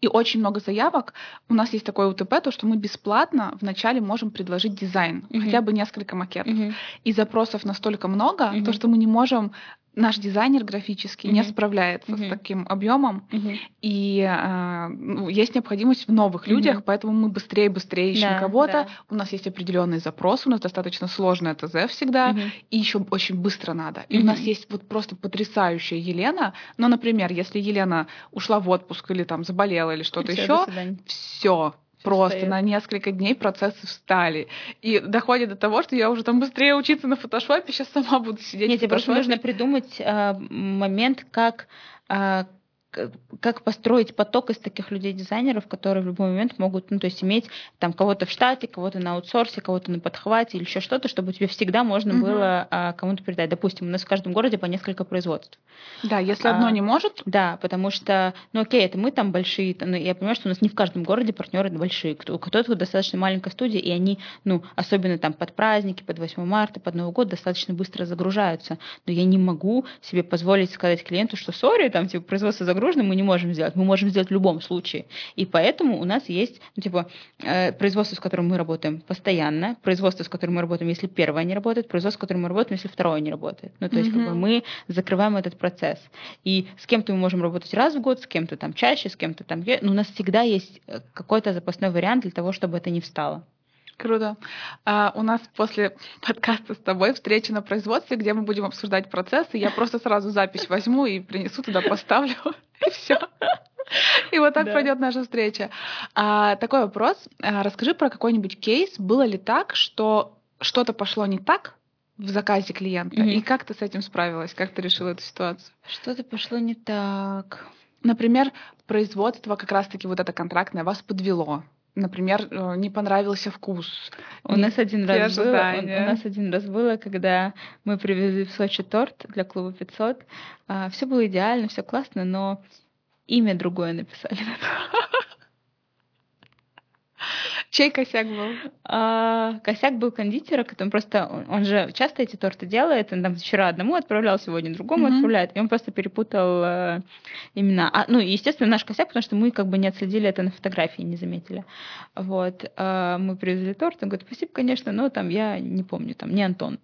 и очень много заявок. У нас есть такое УТП, то, что мы бесплатно вначале можем предложить дизайн, uh хотя бы несколько макетов. uh И запросов настолько много, uh то, что мы не можем наш дизайнер графический mm-hmm. не справляется mm-hmm. с таким объемом, mm-hmm. и э, ну, есть необходимость в новых mm-hmm. людях, поэтому мы быстрее и быстрее ищем да, кого-то. Да. У нас есть определенный запрос, у нас достаточно сложное ТЗ всегда, mm-hmm. и еще очень быстро надо. И mm-hmm. у нас есть вот просто потрясающая Елена. Но, например, если Елена ушла в отпуск или там заболела или что-то еще, все Просто стоит. на несколько дней процессы встали. И доходит до того, что я уже там быстрее учиться на фотошопе, сейчас сама буду сидеть Нет, тебе просто нужно придумать э, момент, как э, как построить поток из таких людей-дизайнеров, которые в любой момент могут, ну, то есть иметь там кого-то в штате, кого-то на аутсорсе, кого-то на подхвате или еще что-то, чтобы тебе всегда можно mm-hmm. было а, кому-то передать. Допустим, у нас в каждом городе по несколько производств. Да, если одно а, не может. Да, потому что, ну окей, это мы там большие, ну, я понимаю, что у нас не в каждом городе партнеры большие, кто, кто-то достаточно маленькая студия, и они, ну, особенно там под праздники, под 8 марта, под Новый год достаточно быстро загружаются. Но я не могу себе позволить сказать клиенту, что сори, там, типа, производство загружено, загруженным мы не можем сделать. Мы можем сделать в любом случае. И поэтому у нас есть ну, типа, э, производство, с которым мы работаем постоянно, производство, с которым мы работаем, если первое не работает, производство, с которым мы работаем, если второе не работает. Ну, то есть mm-hmm. как бы мы закрываем этот процесс. И с кем-то мы можем работать раз в год, с кем-то там чаще, с кем-то там... Но у нас всегда есть э, какой-то запасной вариант для того, чтобы это не встало. Круто. А, у нас после подкаста с тобой встреча на производстве, где мы будем обсуждать процессы. Я просто сразу запись возьму и принесу туда, поставлю, и все. И вот так да. пройдет наша встреча. А, такой вопрос. А, расскажи про какой-нибудь кейс. Было ли так, что что-то пошло не так в заказе клиента? Mm-hmm. И как ты с этим справилась? Как ты решила эту ситуацию? Что-то пошло не так. Например, производство как раз-таки вот это контрактное вас подвело например, э, не понравился вкус. У нас один раз было, у, у нас один раз было, когда мы привезли в Сочи торт для клуба 500. А, все было идеально, все классно, но имя другое написали. Чей косяк был? А, косяк был кондитера, который просто, он, он же часто эти торты делает, он там вчера одному отправлял, сегодня другому mm-hmm. отправляет, и он просто перепутал э, имена. А, ну, естественно, наш косяк, потому что мы как бы не отследили это на фотографии, не заметили. Вот, э, мы привезли торт, он говорит, спасибо, конечно, но там я не помню, там не Антон.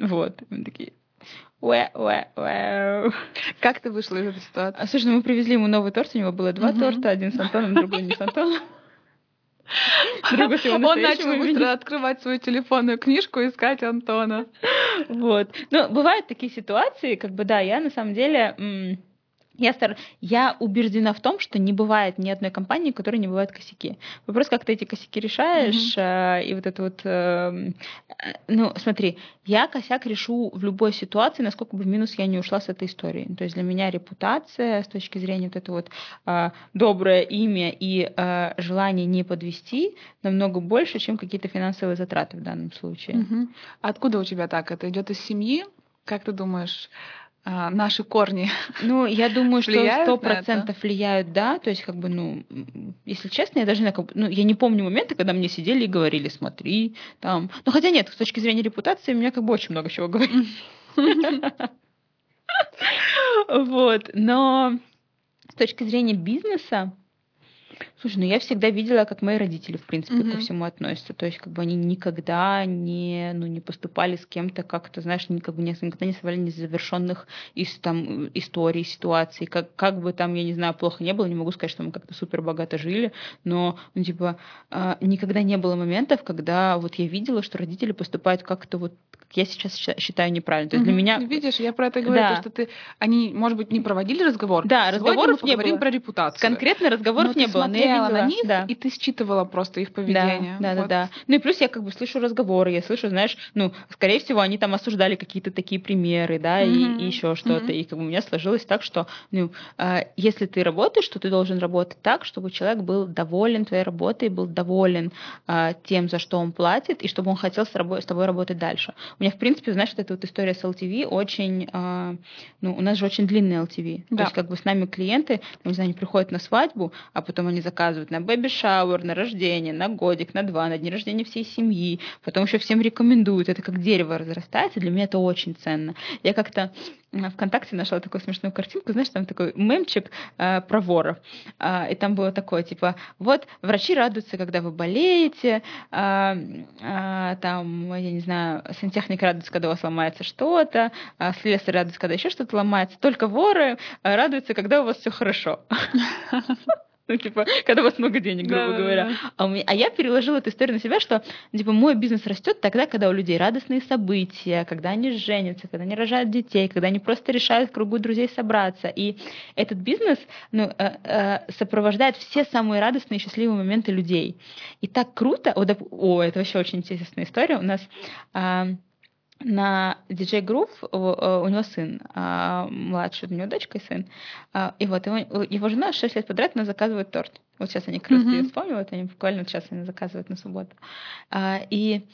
Вот, мы такие, Уэ, уэ, уэ. Как ты вышла из этой ситуации? А, слушай, ну мы привезли ему новый торт, у него было два uh-huh. торта, один с Антоном, другой не с Антоном. Он начал быстро открывать свою телефонную книжку и искать Антона. Вот. Ну, бывают такие ситуации, как бы, да, я на самом деле я, стар... я убеждена в том, что не бывает ни одной компании, в которой не бывают косяки. Вопрос, как ты эти косяки решаешь, mm-hmm. и вот это вот... Э, ну, смотри, я косяк решу в любой ситуации, насколько бы в минус я не ушла с этой истории. То есть для меня репутация с точки зрения вот это вот э, доброе имя и э, желание не подвести намного больше, чем какие-то финансовые затраты в данном случае. Mm-hmm. Откуда у тебя так? Это идет из семьи? Как ты думаешь? А, наши корни. Ну, я думаю, что сто процентов влияют, да. То есть, как бы, ну, если честно, я даже не, ну, я не помню момента, когда мне сидели и говорили, смотри, там. Ну, хотя нет, с точки зрения репутации, меня как бы очень много чего говорили. Вот. Но с точки зрения бизнеса, Слушай, ну я всегда видела, как мои родители, в принципе, mm-hmm. ко всему относятся. То есть, как бы они никогда не, ну, не поступали с кем-то как-то, знаешь, никак никогда не оставляли незавершенных из, там, историй, ситуаций. Как, как бы там, я не знаю, плохо не было, не могу сказать, что мы как-то супер богато жили, но, ну, типа, э, никогда не было моментов, когда вот я видела, что родители поступают как-то вот я сейчас считаю неправильно. То есть для меня... Видишь, я про это говорю, да. то, что ты... Они, может быть, не проводили разговор. Да, разговоров мы не было. про репутацию. Конкретно разговоров но не было. Смотрела видела. на них, да. и ты считывала просто их поведение. Да, да, Вот. да, да. Ну и плюс я как бы слышу разговоры, я слышу, знаешь, ну, скорее всего, они там осуждали какие-то такие примеры, да, Мгм. и, еще что-то. Мгм. И как бы у меня сложилось так, что, ну, э, если ты работаешь, то ты должен работать так, чтобы человек был доволен твоей работой, был доволен э, тем, за что он платит, и чтобы он хотел с, рабо- с тобой работать дальше. У меня, в принципе, знаешь, вот эта вот история с LTV очень, э, ну, у нас же очень длинный LTV. Да. То есть как бы с нами клиенты, ну, не знаю, они приходят на свадьбу, а потом они заказывают на baby shower, на рождение, на годик, на два, на день рождения всей семьи, потом еще всем рекомендуют. Это как дерево разрастается, для меня это очень ценно. Я как-то э, ВКонтакте нашла такую смешную картинку, знаешь, там такой мемчик э, про воров. А, и там было такое, типа, вот врачи радуются, когда вы болеете, а, а, там, я не знаю, сантехник радуется, когда у вас ломается что-то, а слесарь радуется, когда еще что-то ломается, только воры э, радуются, когда у вас все хорошо. Ну, типа, когда у вас много денег, грубо Да-да-да. говоря. А, у меня- а я переложила эту историю на себя, что типа мой бизнес растет тогда, когда у людей радостные события, когда они женятся, когда они рожают детей, когда они просто решают в кругу друзей собраться. И этот бизнес ну, э, э, сопровождает все самые радостные и счастливые моменты людей. И так круто. О, доп- о, это вообще очень интересная история. У нас а, на Groove у, э, у него сын а, младший, у него дочка и сын. А, И вот его, его жена 6 лет подряд она заказывает торт. Вот сейчас они как раз Мгм. ее вспомнила, вот они буквально сейчас они заказывают на субботу. А, И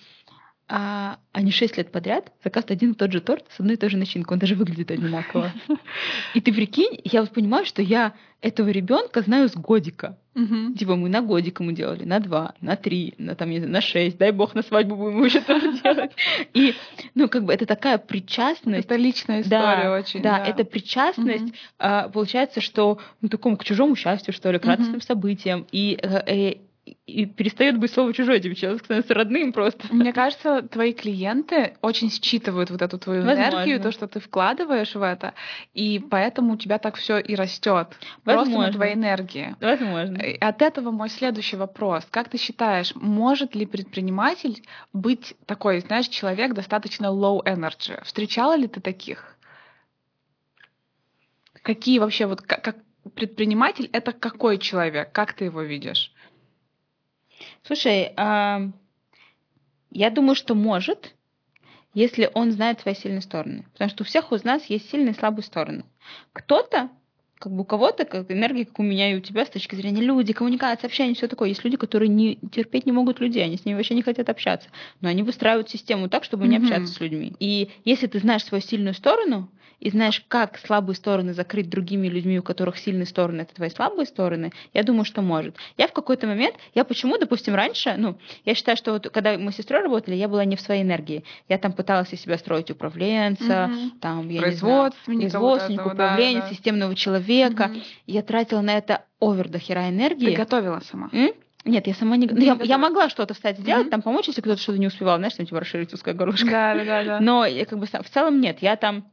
а, они 6 лет подряд заказывают один и тот же торт с одной и той же начинкой. Он даже выглядит одинаково. И ты прикинь, я вот понимаю, что я этого ребенка знаю с годика. Мгм. Типа мы на годик ему делали, на два, на три, на там, не знаю, на шесть. Дай бог на свадьбу будем еще тоже делать. И, ну, как бы это такая причастность. Это личная история очень. Да, это причастность. А, получается, что ну, такому к чужому счастью, что ли, к радостным событиям. И, э, э, и перестает быть слово чужое, типа человек становится родным просто. Мне кажется, твои клиенты очень считывают вот эту твою Возможно. энергию, то, что ты вкладываешь в это, и поэтому у тебя так все и растет. Просто на твоей энергии. Возможно. И От этого мой следующий вопрос. Как ты считаешь, может ли предприниматель быть такой, знаешь, человек достаточно low energy? Встречала ли ты таких? Какие вообще вот как предприниматель это какой человек? Как ты его видишь? Слушай, а, я думаю, что может, если он знает свои сильные стороны. Потому что у всех из нас есть сильные и слабые стороны. Кто-то, как бы у кого-то, как энергия, как у меня и у тебя, с точки зрения люди, коммуникация, общение, все такое. Есть люди, которые не терпеть не могут людей, они с ними вообще не хотят общаться. Но они выстраивают систему так, чтобы не Мгм. общаться с людьми. И если ты знаешь свою сильную сторону, и знаешь, как слабые стороны закрыть другими людьми, у которых сильные стороны это твои слабые стороны, я думаю, что может. Я в какой-то момент, я почему, допустим, раньше, ну, я считаю, что вот когда мы с сестрой работали, я была не в своей энергии. Я там пыталась из себя строить управленца, Мгм. там, я Производственника не знаю, вот производственника, да, управления, да. системного человека. Мгм. Я тратила на это овер до хера Ты энергии. готовила сама? М? Нет, я сама не... ну, не я, готова. я могла что-то встать сделать, Мгм. там помочь, если кто-то что-то не успевал, знаешь, там типа расширить узкое горлышко. Да, да, да, да. Но я как бы в целом нет, я там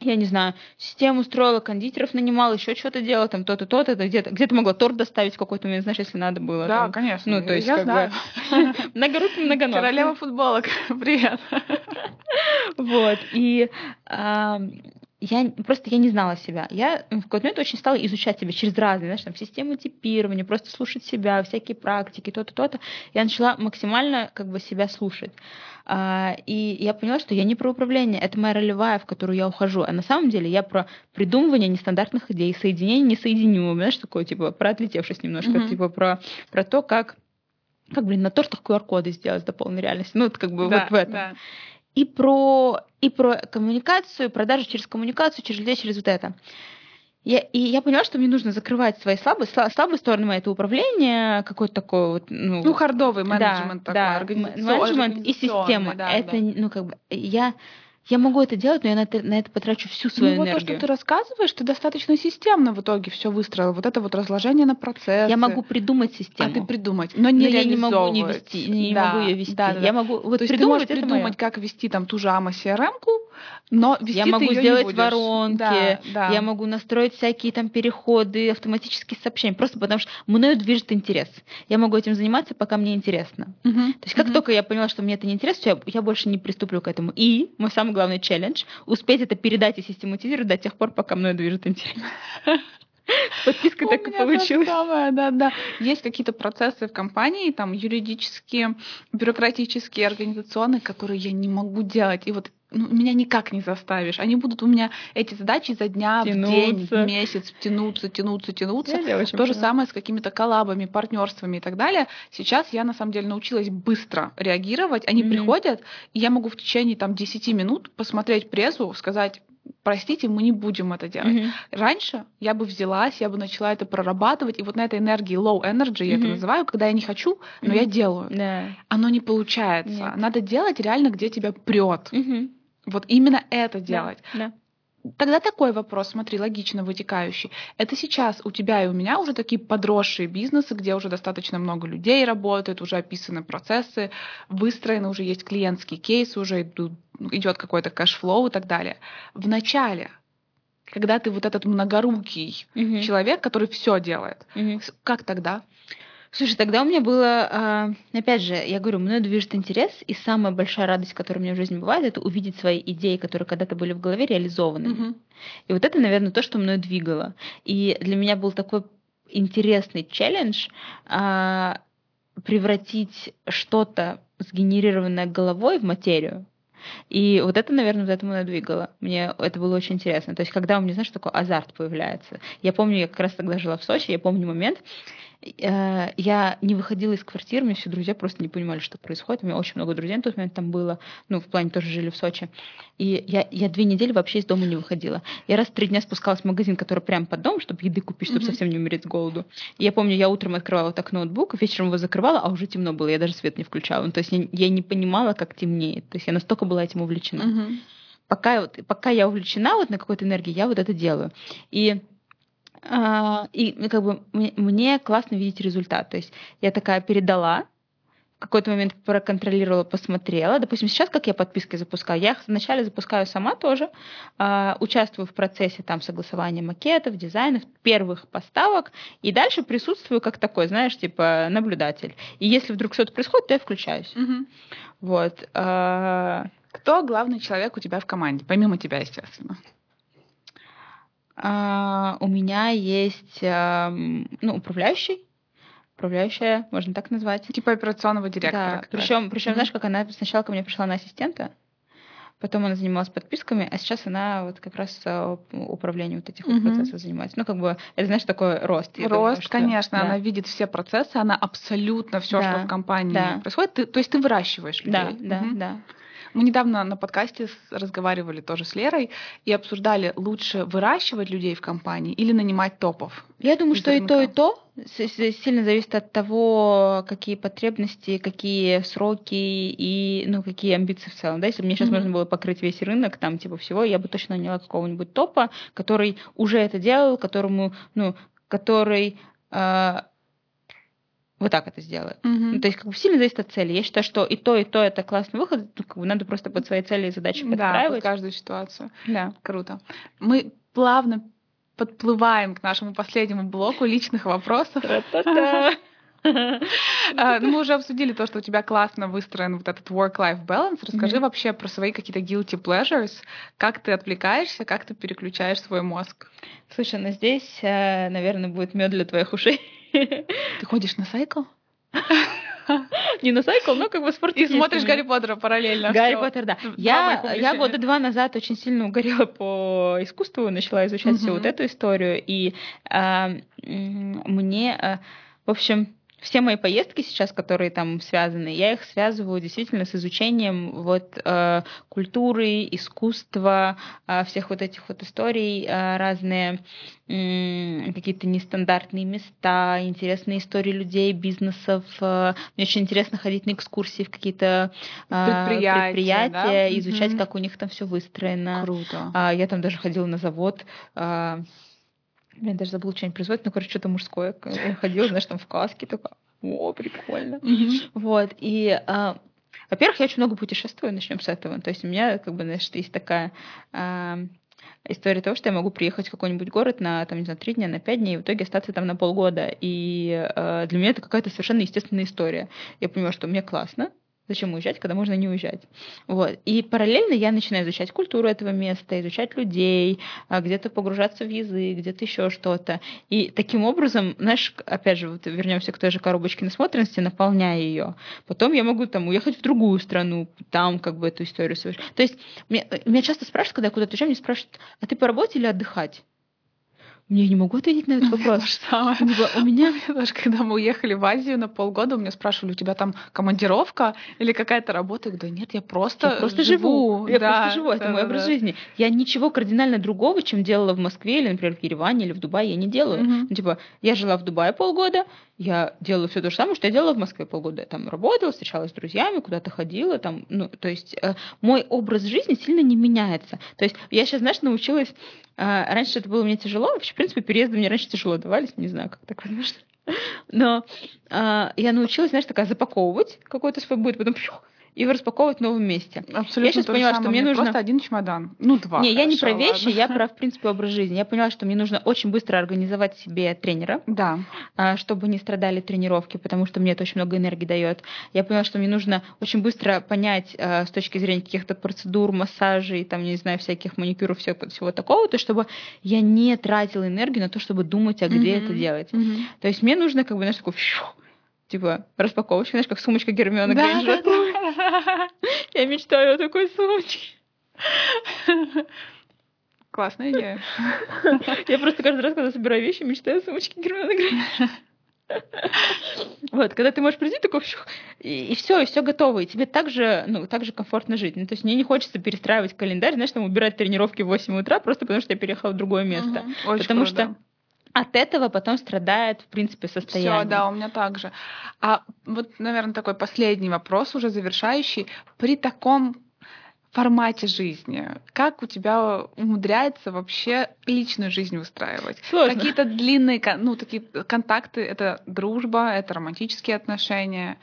я не знаю, систему строила, кондитеров нанимала, еще что-то делала, там то-то, то-то, где-то, где-то могла торт доставить в какой-то момент, знаешь, если надо было. Да, там. конечно. Ну, то есть, я как знаю. бы, многорукий, многоног. Королева футболок. Привет. Вот, и я просто я не знала себя. Я в какой-то момент очень стала изучать себя через разные, знаешь, там, системы типирования, просто слушать себя, всякие практики, то-то, то-то. Я начала максимально как бы себя слушать. А, И я поняла, что я не про управление, это моя ролевая, в которую я ухожу. А на самом деле я про придумывание нестандартных идей, соединение несоединимого, знаешь, такое, типа, про отлетевшись немножко, Мгм. типа, про, про то, как как, блин, на тортах QR-коды сделать до полной реальности. Ну, это как бы Да, вот в этом да. И про, и про коммуникацию, продажи через коммуникацию, через людей, через вот это. Я, и я поняла, что мне нужно закрывать свои слабые, сла- слабые стороны мои. Это управление, какое-то такое вот, ну, Ну, хардовый да, менеджмент такой, да, организацион- менеджмент и организационный, система. да, это, да. ну, как бы, я, я могу это делать, но я на это, на это потрачу всю свою Ну, вот то, энергию. что ты рассказываешь, ты достаточно системно в итоге все выстроил. Вот это вот разложение на процессы. Я могу придумать а систему. ты придумать, но не но я не могу не вести, не Да, могу ее вести. да, да. Я могу вот То есть ты можешь придумать, как вести там ту же АМА CRM-ку, но вести Я могу не сделать будешь. воронки, Да, да. я могу настроить всякие там переходы, автоматические сообщения, просто потому что мною движет интерес. Я могу этим заниматься, пока мне интересно. Мгм. То есть как Мгм. только я поняла, что мне это не интересно, я, я больше не приступлю к этому. И мой самый главный челлендж — успеть это передать и систематизировать до тех пор, пока мною движет интерес. Подписка так и получилась. Самое, да, да. Есть какие-то процессы в компании, там юридические, бюрократические, организационные, которые я не могу делать. И вот ну, меня никак не заставишь. Они будут у меня эти задачи за дня тянуться. в день, в месяц тянуться, тянуться, тянуться. Я То же самое с какими-то коллабами, партнерствами и так далее. Сейчас я на самом деле научилась быстро реагировать. Они mm-hmm. приходят, и я могу в течение там 10 минут посмотреть прессу, сказать, простите, мы не будем это делать. Mm-hmm. Раньше я бы взялась, я бы начала это прорабатывать, и вот на этой энергии low energy, mm-hmm. я это называю, когда я не хочу, но mm-hmm. я делаю. Yeah. Оно не получается. Нет. Надо делать реально, где тебя прет. Mm-hmm. Вот именно это делать. Да. Да. Тогда такой вопрос, смотри, логично вытекающий. Это сейчас у тебя и у меня уже такие подросшие бизнесы, где уже достаточно много людей работает, уже описаны процессы, выстроены, уже есть клиентские кейсы, уже идут, идет какой-то cash flow и так далее. В начале, когда ты вот этот многорукий угу. человек, который все делает, угу. как тогда? Слушай, тогда у меня было, а, опять же, я говорю, мной движет интерес, и самая большая радость, которая у меня в жизни бывает, это увидеть свои идеи, которые когда-то были в голове, реализованы. Угу. И вот это, наверное, то, что мной двигало. И для меня был такой интересный челлендж а, превратить что-то сгенерированное головой в материю. И вот это, наверное, вот этому надвигало. Мне это было очень интересно. То есть, когда у меня, знаешь, такой азарт появляется. Я помню, я как раз тогда жила в Сочи, я помню момент, я не выходила из квартиры, мне все друзья просто не понимали, что происходит. У меня очень много друзей на тот момент там было, ну, в плане тоже жили в Сочи. И я, я две недели вообще из дома не выходила. Я раз в три дня спускалась в магазин, который прямо под дом, чтобы еды купить, чтобы mm-hmm. совсем не умереть с голоду. И я помню, я утром открывала так ноутбук, вечером его закрывала, а уже темно было, я даже свет не включала. Ну, то есть я, я не понимала, как темнеет. То есть я настолько была этим увлечена. Mm-hmm. Пока, вот, пока я увлечена вот на какой-то энергии, я вот это делаю. И и ну, как бы мне классно видеть результат. То есть я такая передала, в какой-то момент проконтролировала, посмотрела. Допустим, сейчас как я подписки запускаю? Я их вначале запускаю сама тоже, э, участвую в процессе там согласования макетов, дизайнов, первых поставок, и дальше присутствую как такой, знаешь, типа наблюдатель. И если вдруг что-то происходит, то я включаюсь. Угу. Вот. Э... Кто главный человек у тебя в команде, помимо тебя, естественно? Uh, у меня есть uh, ну, управляющий, управляющая, можно так назвать. Типа операционного директора. Да. Причем, причем, mm-hmm. знаешь, как она сначала ко мне пришла на ассистента, потом она занималась подписками, а сейчас она вот как раз а, управлением вот этих mm-hmm. вот процессов занимается. Ну, как бы, это, знаешь, такой рост. рост, думаю, что... конечно. Да. Она видит все процессы, она абсолютно все, да. что в компании да. происходит. Ты, то есть ты выращиваешь людей. Да, да, mm-hmm. да. Мы недавно на подкасте разговаривали тоже с Лерой и обсуждали, лучше выращивать людей в компании или нанимать топов. Я думаю, что и то, и то сильно зависит от того, какие потребности, какие сроки и ну, какие амбиции в целом. Да? Если бы мне сейчас mm-hmm. можно было покрыть весь рынок, там типа всего, я бы точно наняла какого-нибудь топа, который уже это делал, которому, ну, который э, вот так это сделаю. Угу. Ну, то есть как бы сильно зависит от цели. Я считаю, что и то, и то это классный выход. Ну, как бы надо просто под свои цели и задачи подстраивать. Да, под каждую ситуацию. Да. Круто. Мы плавно подплываем к нашему последнему блоку личных вопросов. А, ну, мы уже обсудили то, что у тебя классно выстроен вот этот work-life balance. Расскажи вообще про свои какие-то guilty pleasures. Как ты отвлекаешься, как ты переключаешь свой мозг? Слушай, ну здесь, э, наверное, будет мед для твоих ушей. Ты ходишь на сайкл? Не на сайкл, но как бы спорт. И смотришь Гарри Поттера параллельно. Гарри Поттер, да. Я, я года два назад очень сильно угорела по искусству, начала изучать всю вот эту историю. И а, мне, в общем, все мои поездки сейчас, которые там связаны, я их связываю действительно с изучением вот э, культуры, искусства, э, всех вот этих вот историй, э, разные э, какие-то нестандартные места, интересные истории людей, бизнесов. Э, мне очень интересно ходить на экскурсии в какие-то э, предприятия, предприятия да? изучать, угу. как у них там все выстроено. Круто. Э, я там даже ходила на завод. Я даже забыла что-нибудь производить, но, короче, что-то мужское. Я ходила, знаешь, там в каске, такая, о, прикольно. Mm-hmm. Вот, и а, во-первых, я очень много путешествую, начнем с этого. То есть у меня, как бы, знаешь, есть такая а, история того, что я могу приехать в какой-нибудь город на, там, не знаю, три дня, на пять дней, и в итоге остаться там на полгода. И э, для меня это какая-то совершенно естественная история. Я понимаю, что мне классно, Зачем уезжать, когда можно не уезжать? Вот. И параллельно я начинаю изучать культуру этого места, изучать людей, а, где-то погружаться в язык, где-то еще что-то. И таким образом, знаешь, опять же, вот вернемся к той же коробочке насмотренности, наполняя ее. Потом я могу там уехать в другую страну, там как бы эту историю совершить. То есть меня, меня часто спрашивают, когда я куда-то уезжаю, мне спрашивают, а ты по работе или отдыхать? Я не могу ответить на этот вопрос. У меня даже когда мы уехали в Азию на полгода, у меня спрашивали, у тебя там командировка или какая-то работа? Я говорю, нет, я просто я просто живу. Я просто живу, это мой образ жизни. Я ничего кардинально другого, чем делала в Москве или, например, в Ереване или в Дубае, я не делаю. Ну, типа, я жила в Дубае полгода, я делала все то же самое, что я делала в Москве полгода. Я там работала, встречалась с друзьями, куда-то ходила. Там, ну, то есть э, мой образ жизни сильно не меняется. То есть я сейчас, знаешь, научилась... Э, раньше это было мне тяжело. Вообще, в принципе, переезды мне раньше тяжело давались. Не знаю, как так возможно. Но э, я научилась, знаешь, такая запаковывать какой-то свой быт, потом и распаковывать в новом месте. Абсолютно. Я сейчас поняла, что мне нужно... Просто один чемодан. Ну, два. Не, я не про вещи, ладно. я про, в принципе, образ жизни. Я поняла, что мне нужно очень быстро организовать себе тренера, да. А, чтобы не страдали тренировки, потому что мне это очень много энергии дает. Я поняла, что мне нужно очень быстро понять а, с точки зрения каких-то процедур, массажей, там, не знаю, всяких маникюров, всего, всего такого, то чтобы я не тратила энергию на то, чтобы думать, а где mm-hmm. это делать. Mm-hmm. То есть мне нужно, как бы, знаешь, такой типа распаковочка, знаешь, как сумочка Гермиона да, Грейнджер. Да, да. Я мечтаю о такой сумочке. Классная идея. Я просто каждый раз, когда собираю вещи, мечтаю о сумочке Гермиона Грейнджер. Вот, когда ты можешь прийти, такой, и, и все, и все готово, и тебе также, ну, также комфортно жить. Ну, то есть мне не хочется перестраивать календарь, знаешь, там убирать тренировки в 8 утра, просто потому что я переехала в другое место. Угу, потому круто. что от этого потом страдает, в принципе, состояние. Все, да, у меня также. А вот, наверное, такой последний вопрос, уже завершающий. При таком формате жизни? Как у тебя умудряется вообще личную жизнь устраивать? Сложно. Какие-то длинные, ну, такие контакты, это дружба, это романтические отношения.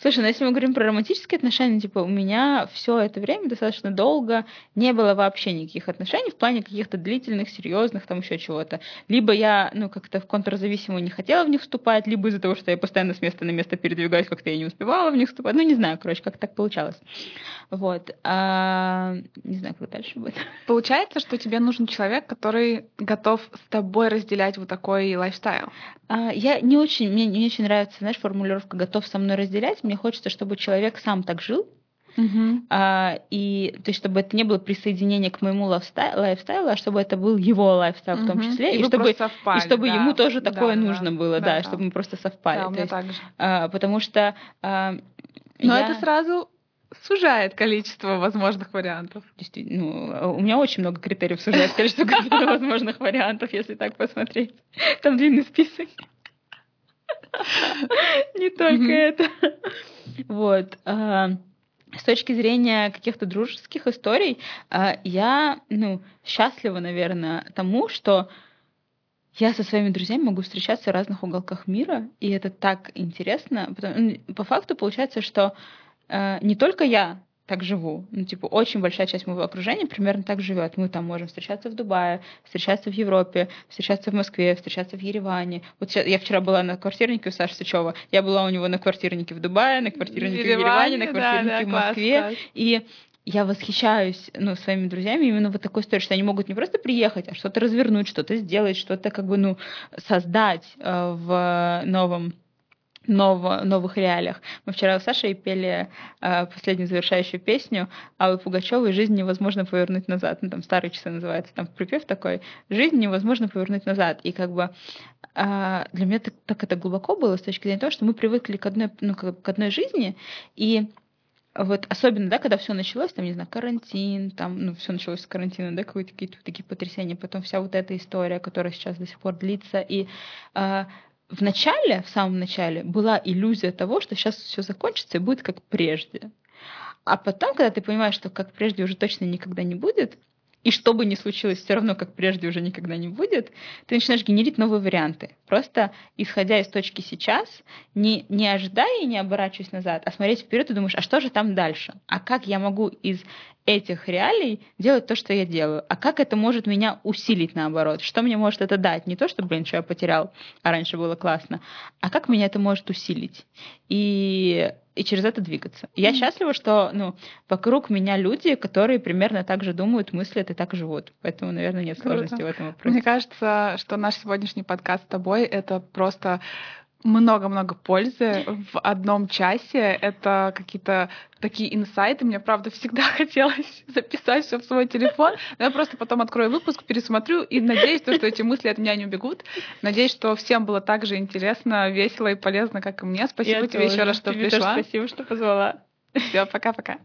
Слушай, ну если мы говорим про романтические отношения, типа у меня все это время достаточно долго не было вообще никаких отношений в плане каких-то длительных, серьезных, там еще чего-то. Либо я, ну, как-то в контрзависимую не хотела в них вступать, либо из-за того, что я постоянно с места на место передвигаюсь, как-то я не успевала в них вступать. Ну, не знаю, короче, как так получалось. Вот. А, не знаю, как дальше будет. Получается, что тебе нужен человек, который готов с тобой разделять вот такой лайфстайл. А, я не очень, мне не очень нравится, знаешь, формулировка «готов со мной разделять». Мне хочется, чтобы человек сам так жил, Uh-huh. А, и то есть, чтобы это не было присоединение к моему лайфстайлу, а чтобы это был его лайфстайл uh-huh. в том числе, и, и чтобы, совпали, и чтобы да. ему тоже такое да, нужно да, было, да, да, чтобы мы просто совпали. Да, меня есть. А, потому что... А, Но я... это сразу сужает количество возможных вариантов. Действительно, ну, у меня очень много критериев сужает количество возможных вариантов, если так посмотреть. Там длинный список. Не только это. Вот. А, с точки зрения каких-то дружеских историй, а, я ну, счастлива, наверное, тому, что я со своими друзьями могу встречаться в разных уголках мира, и это так интересно. По факту получается, что Э, не только я так живу. Ну, типа, очень большая часть моего окружения примерно так живет. Мы там можем встречаться в Дубае, встречаться в Европе, встречаться в Москве, встречаться в Ереване. Вот я вчера была на квартирнике у Саши Сычева. Я была у него на квартирнике в Дубае, на квартирнике в Ереване, в Ереване на квартирнике да, да, в Москве. Класс, класс. И я восхищаюсь ну, своими друзьями именно вот такой историей, что они могут не просто приехать, а что-то развернуть, что-то сделать, что-то как бы ну создать э, в новом ново, новых реалиях. Мы вчера с Сашей пели э, последнюю завершающую песню Аллы Пугачевой «Жизнь невозможно повернуть назад». Ну, там старые часы называется, там припев такой «Жизнь невозможно повернуть назад». И как бы э, для меня так, так это глубоко было с точки зрения того, что мы привыкли к одной, ну, к одной жизни, и вот особенно, да, когда все началось, там, не знаю, карантин, там, ну, все началось с карантина, да, какие-то такие потрясения, потом вся вот эта история, которая сейчас до сих пор длится, и э, в начале, в самом начале, была иллюзия того, что сейчас все закончится и будет как прежде. А потом, когда ты понимаешь, что как прежде уже точно никогда не будет, и что бы ни случилось, все равно как прежде уже никогда не будет, ты начинаешь генерить новые варианты. Просто исходя из точки сейчас, не, не ожидая и не оборачиваясь назад, а смотреть вперед и думаешь, а что же там дальше? А как я могу из этих реалий делать то, что я делаю? А как это может меня усилить наоборот? Что мне может это дать? Не то, что, блин, что я потерял, а раньше было классно, а как меня это может усилить? И и через это двигаться. Я счастлива, что ну, вокруг меня люди, которые примерно так же думают, мыслят и так живут. Поэтому, наверное, нет сложности Круто. в этом вопросе. Мне кажется, что наш сегодняшний подкаст с тобой — это просто много-много пользы в одном часе. Это какие-то такие инсайты. Мне, правда, всегда хотелось записать все в свой телефон. Но я просто потом открою выпуск, пересмотрю и надеюсь, что эти мысли от меня не убегут. Надеюсь, что всем было так же интересно, весело и полезно, как и мне. Спасибо я тебе тоже. еще раз, что тебе пришла. Спасибо, что позвала. Все, пока-пока.